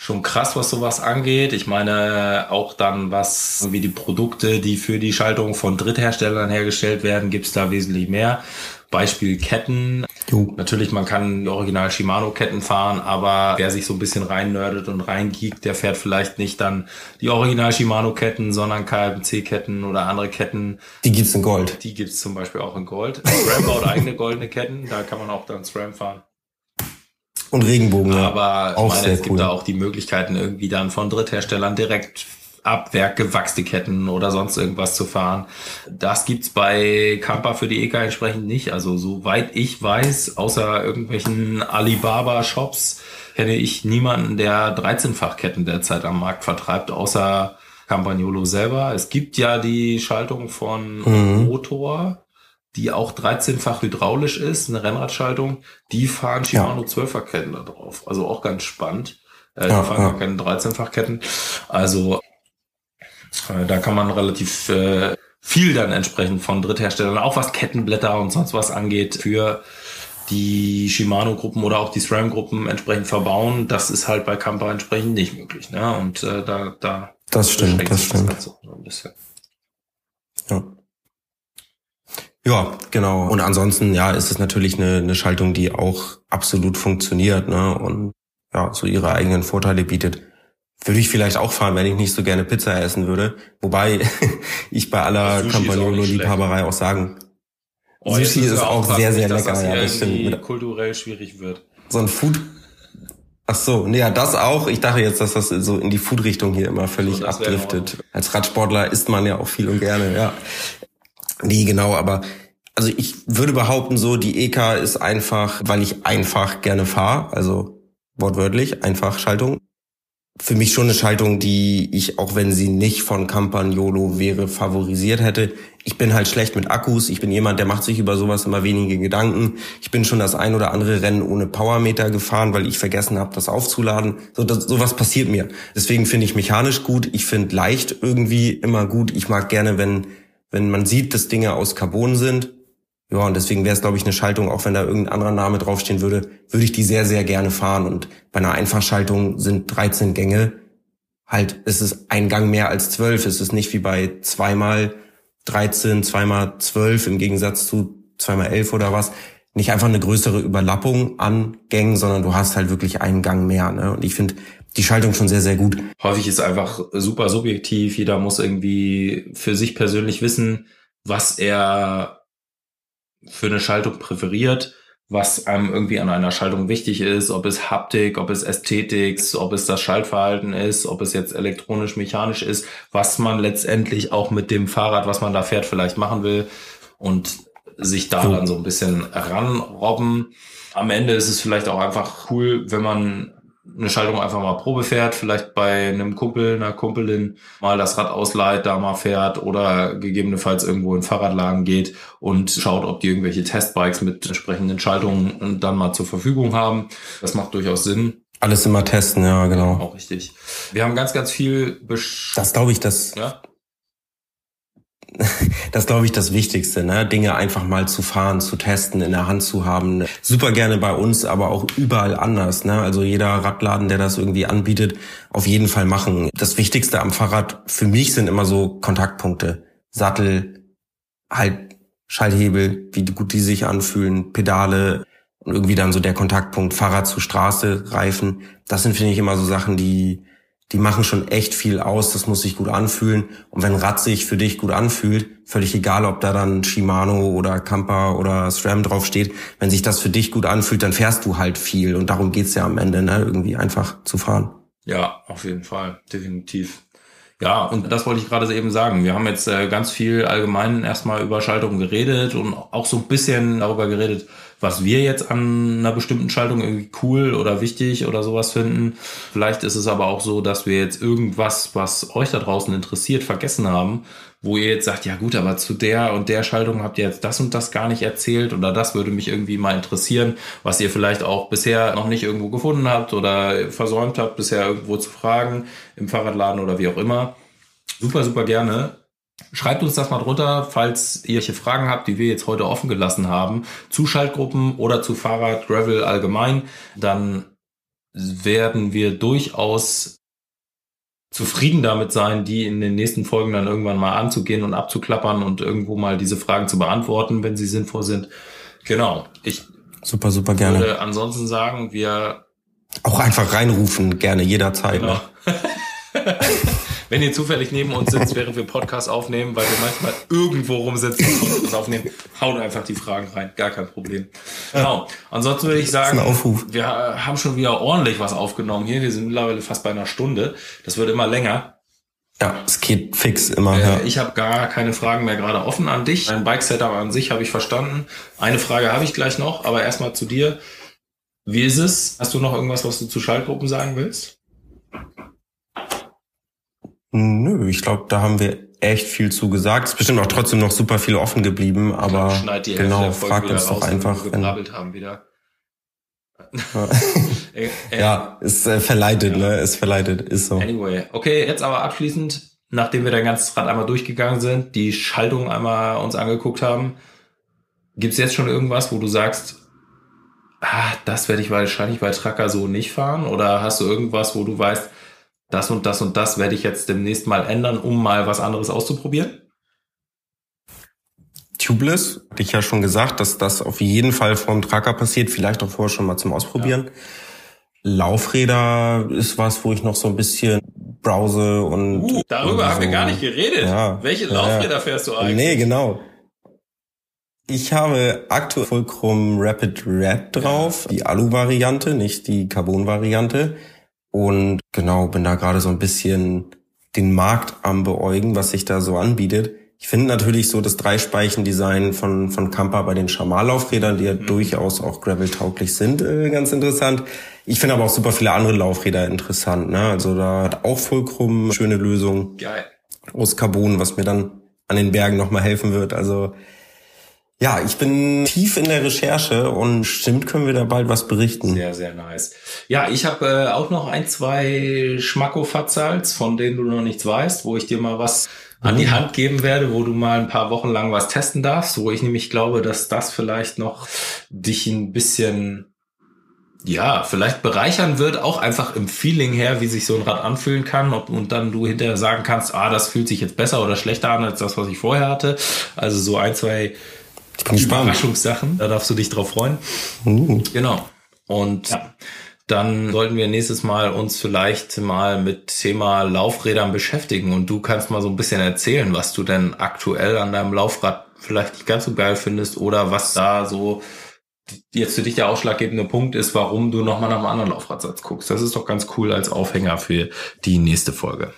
schon krass, was sowas angeht. Ich meine, auch dann, was wie die Produkte, die für die Schaltung von Drittherstellern hergestellt werden, gibt's da wesentlich mehr. Beispiel Ketten. Jo. Natürlich, man kann original Shimano-Ketten fahren, aber wer sich so ein bisschen rein nerdet und reingeekt, der fährt vielleicht nicht dann die original Shimano-Ketten, sondern KMC-Ketten oder andere Ketten. Die gibt's in Gold. Die gibt's zum Beispiel auch in Gold. SRAM baut eigene goldene Ketten, da kann man auch dann SRAM fahren. Und Regenbogen. Aber ich meine, es gibt cool. da auch die Möglichkeiten, irgendwie dann von Drittherstellern direkt ab Werk gewachste Ketten oder sonst irgendwas zu fahren. Das gibt's bei Camper für die EK entsprechend nicht. Also soweit ich weiß, außer irgendwelchen Alibaba-Shops, kenne ich niemanden, der 13-fach Ketten derzeit am Markt vertreibt, außer Campagnolo selber. Es gibt ja die Schaltung von mhm. Motor, die auch 13-fach hydraulisch ist, eine Rennradschaltung. Die fahren Shimano ja. 12-fach Ketten da drauf. Also auch ganz spannend. Äh, die ja, fahren ja. keine 13-fach Ketten. Also da kann man relativ äh, viel dann entsprechend von Drittherstellern, auch was Kettenblätter und sonst was angeht, für die Shimano-Gruppen oder auch die SRAM-Gruppen entsprechend verbauen. Das ist halt bei Camper entsprechend nicht möglich. Ne? Und äh, da, da das stimmt, das stimmt. Das so ein bisschen. Ja. Ja, genau. Und ansonsten, ja, ist es natürlich eine, eine Schaltung, die auch absolut funktioniert, ne? Und ja, so ihre eigenen Vorteile bietet würde ich vielleicht auch fahren, wenn ich nicht so gerne Pizza essen würde. Wobei *laughs* ich bei aller Campagnolo-Liebhaberei auch sagen, oh, Sushi ist, auch sehr, sehr lecker. Das ja, das stimmt. kulturell schwierig wird. So ein Food Ach so, nee, ja, das auch. Ich dachte jetzt, dass das so in die Food-Richtung hier immer völlig so, abdriftet. Als Radsportler isst man ja auch viel und gerne, ja. Nee, genau, aber also ich würde behaupten, so die EK ist einfach, weil ich einfach gerne fahre, also wortwörtlich, einfach Schaltung für mich schon eine Schaltung, die ich, auch wenn sie nicht von Campagnolo wäre, favorisiert hätte. Ich bin halt schlecht mit Akkus. Ich bin jemand, der macht sich über sowas immer wenige Gedanken. Ich bin schon das ein oder andere Rennen ohne Powermeter gefahren, weil ich vergessen habe, das aufzuladen. So, das, sowas passiert mir. Deswegen finde ich mechanisch gut. Ich finde leicht irgendwie immer gut. Ich mag gerne, wenn, wenn man sieht, dass Dinge aus Carbon sind. Ja, und deswegen wäre es, glaube ich, eine Schaltung, auch wenn da irgendein anderer Name draufstehen würde, würde ich die sehr, sehr gerne fahren. Und bei einer Einfachschaltung sind 13 Gänge halt, es ist ein Gang mehr als 12. Es ist nicht wie bei zweimal 13, zweimal 12 im Gegensatz zu zweimal 11 oder was. Nicht einfach eine größere Überlappung an Gängen, sondern du hast halt wirklich einen Gang mehr. Ne? Und ich finde die Schaltung schon sehr, sehr gut. Häufig ist einfach super subjektiv. Jeder muss irgendwie für sich persönlich wissen, was er für eine Schaltung präferiert, was einem irgendwie an einer Schaltung wichtig ist, ob es Haptik, ob es Ästhetik, ob es das Schaltverhalten ist, ob es jetzt elektronisch, mechanisch ist, was man letztendlich auch mit dem Fahrrad, was man da fährt, vielleicht machen will und sich da dann so ein bisschen ranrobben. Am Ende ist es vielleicht auch einfach cool, wenn man eine Schaltung einfach mal Probe fährt, vielleicht bei einem Kumpel, einer Kumpelin mal das Rad ausleiht, da mal fährt oder gegebenenfalls irgendwo in Fahrradlagen geht und schaut, ob die irgendwelche Testbikes mit entsprechenden Schaltungen dann mal zur Verfügung haben. Das macht durchaus Sinn. Alles immer testen, ja, genau. Auch richtig. Wir haben ganz, ganz viel Besch Das glaube ich, das ja? *laughs* das glaube ich das Wichtigste, ne? Dinge einfach mal zu fahren, zu testen, in der Hand zu haben. Super gerne bei uns, aber auch überall anders. Ne? Also jeder Radladen, der das irgendwie anbietet, auf jeden Fall machen. Das Wichtigste am Fahrrad für mich sind immer so Kontaktpunkte. Sattel, halt Schalthebel, wie gut die sich anfühlen, Pedale und irgendwie dann so der Kontaktpunkt Fahrrad zu Straße, Reifen. Das sind, finde ich, immer so Sachen, die die machen schon echt viel aus, das muss sich gut anfühlen. Und wenn Rad sich für dich gut anfühlt, völlig egal, ob da dann Shimano oder Kampa oder SRAM draufsteht, wenn sich das für dich gut anfühlt, dann fährst du halt viel. Und darum geht's ja am Ende, ne? irgendwie einfach zu fahren. Ja, auf jeden Fall, definitiv. Ja, und das wollte ich gerade eben sagen. Wir haben jetzt äh, ganz viel allgemein erstmal über Schaltung geredet und auch so ein bisschen darüber geredet, was wir jetzt an einer bestimmten Schaltung irgendwie cool oder wichtig oder sowas finden. Vielleicht ist es aber auch so, dass wir jetzt irgendwas, was euch da draußen interessiert, vergessen haben, wo ihr jetzt sagt, ja gut, aber zu der und der Schaltung habt ihr jetzt das und das gar nicht erzählt oder das würde mich irgendwie mal interessieren, was ihr vielleicht auch bisher noch nicht irgendwo gefunden habt oder versäumt habt, bisher irgendwo zu fragen im Fahrradladen oder wie auch immer. Super, super gerne. Schreibt uns das mal drunter, falls ihr hier Fragen habt, die wir jetzt heute offen gelassen haben, zu Schaltgruppen oder zu Fahrrad, Gravel allgemein, dann werden wir durchaus zufrieden damit sein, die in den nächsten Folgen dann irgendwann mal anzugehen und abzuklappern und irgendwo mal diese Fragen zu beantworten, wenn sie sinnvoll sind. Genau. Ich super, super gerne. würde ansonsten sagen, wir auch einfach reinrufen, gerne jederzeit. Genau. Ne? *laughs* wenn ihr zufällig neben uns sitzt, während wir Podcast aufnehmen, weil wir manchmal irgendwo rumsitzen und Podcast aufnehmen, haut einfach die Fragen rein. Gar kein Problem. Genau. Ansonsten würde ich sagen, wir haben schon wieder ordentlich was aufgenommen hier. Wir sind mittlerweile fast bei einer Stunde. Das wird immer länger. Ja, es geht fix immer. Äh, ja. Ich habe gar keine Fragen mehr gerade offen an dich. Dein Bike-Setup an sich habe ich verstanden. Eine Frage habe ich gleich noch, aber erstmal zu dir. Wie ist es? Hast du noch irgendwas, was du zu Schaltgruppen sagen willst? Nö, ich glaube, da haben wir echt viel zu gesagt. Es ist bestimmt auch trotzdem noch super viel offen geblieben, aber genau, fragt uns doch einfach. Wenn haben wieder. *laughs* ja, es äh, verleitet, ja. ne? Es verleitet, ist so. Anyway, okay, jetzt aber abschließend, nachdem wir dein ganzes Rad einmal durchgegangen sind, die Schaltung einmal uns angeguckt haben, gibt's jetzt schon irgendwas, wo du sagst, ah, das werde ich wahrscheinlich bei Tracker so nicht fahren? Oder hast du irgendwas, wo du weißt, das und das und das werde ich jetzt demnächst mal ändern, um mal was anderes auszuprobieren? Tubeless, hatte ich ja schon gesagt, dass das auf jeden Fall vom Tracker passiert, vielleicht auch vorher schon mal zum Ausprobieren. Ja. Laufräder ist was, wo ich noch so ein bisschen browse und. Uh, darüber haben wir gar nicht geredet. Ja, Welche Laufräder ja. fährst du eigentlich? Nee, genau. Ich habe aktuell Fulcrum Rapid Red drauf, die Alu-Variante, nicht die Carbon-Variante. Und genau, bin da gerade so ein bisschen den Markt am beäugen, was sich da so anbietet. Ich finde natürlich so das Dreispeichen-Design von, von Kampa bei den Schamar-Laufrädern, die ja mhm. durchaus auch gravel-tauglich sind, äh, ganz interessant. Ich finde aber auch super viele andere Laufräder interessant. Ne? Also da hat auch Fulcrum schöne Lösung Geil. aus Carbon, was mir dann an den Bergen nochmal helfen wird. Also ja, ich bin tief in der Recherche und stimmt können wir da bald was berichten. Sehr, sehr nice. Ja, ich habe äh, auch noch ein, zwei Schmacko-Fatzals, von denen du noch nichts weißt, wo ich dir mal was an die mhm. Hand geben werde, wo du mal ein paar Wochen lang was testen darfst, wo ich nämlich glaube, dass das vielleicht noch dich ein bisschen ja, vielleicht bereichern wird, auch einfach im Feeling her, wie sich so ein Rad anfühlen kann ob, und dann du hinterher sagen kannst, ah, das fühlt sich jetzt besser oder schlechter an als das, was ich vorher hatte. Also so ein, zwei ich bin Überraschungssachen. Da darfst du dich drauf freuen. Uh. Genau. Und ja, dann sollten wir nächstes Mal uns vielleicht mal mit Thema Laufrädern beschäftigen und du kannst mal so ein bisschen erzählen, was du denn aktuell an deinem Laufrad vielleicht nicht ganz so geil findest oder was da so jetzt für dich der ausschlaggebende Punkt ist, warum du nochmal nach einem anderen Laufradsatz guckst. Das ist doch ganz cool als Aufhänger für die nächste Folge.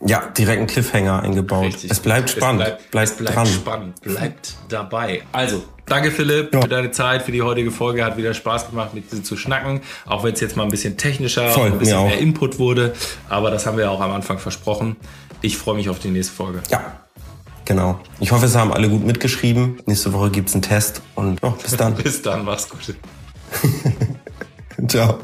Ja, direkt ein Cliffhanger eingebaut. Richtig. Es bleibt spannend. Es bleibt, bleibt, es bleibt dran. spannend. Bleibt dabei. Also, danke Philipp ja. für deine Zeit, für die heutige Folge. Hat wieder Spaß gemacht, mit dir zu schnacken. Auch wenn es jetzt mal ein bisschen technischer Voll, ein bisschen mehr Input wurde. Aber das haben wir auch am Anfang versprochen. Ich freue mich auf die nächste Folge. Ja, genau. Ich hoffe, es haben alle gut mitgeschrieben. Nächste Woche gibt's einen Test. Und oh, bis dann. *laughs* bis dann, mach's gut. *laughs* Ciao.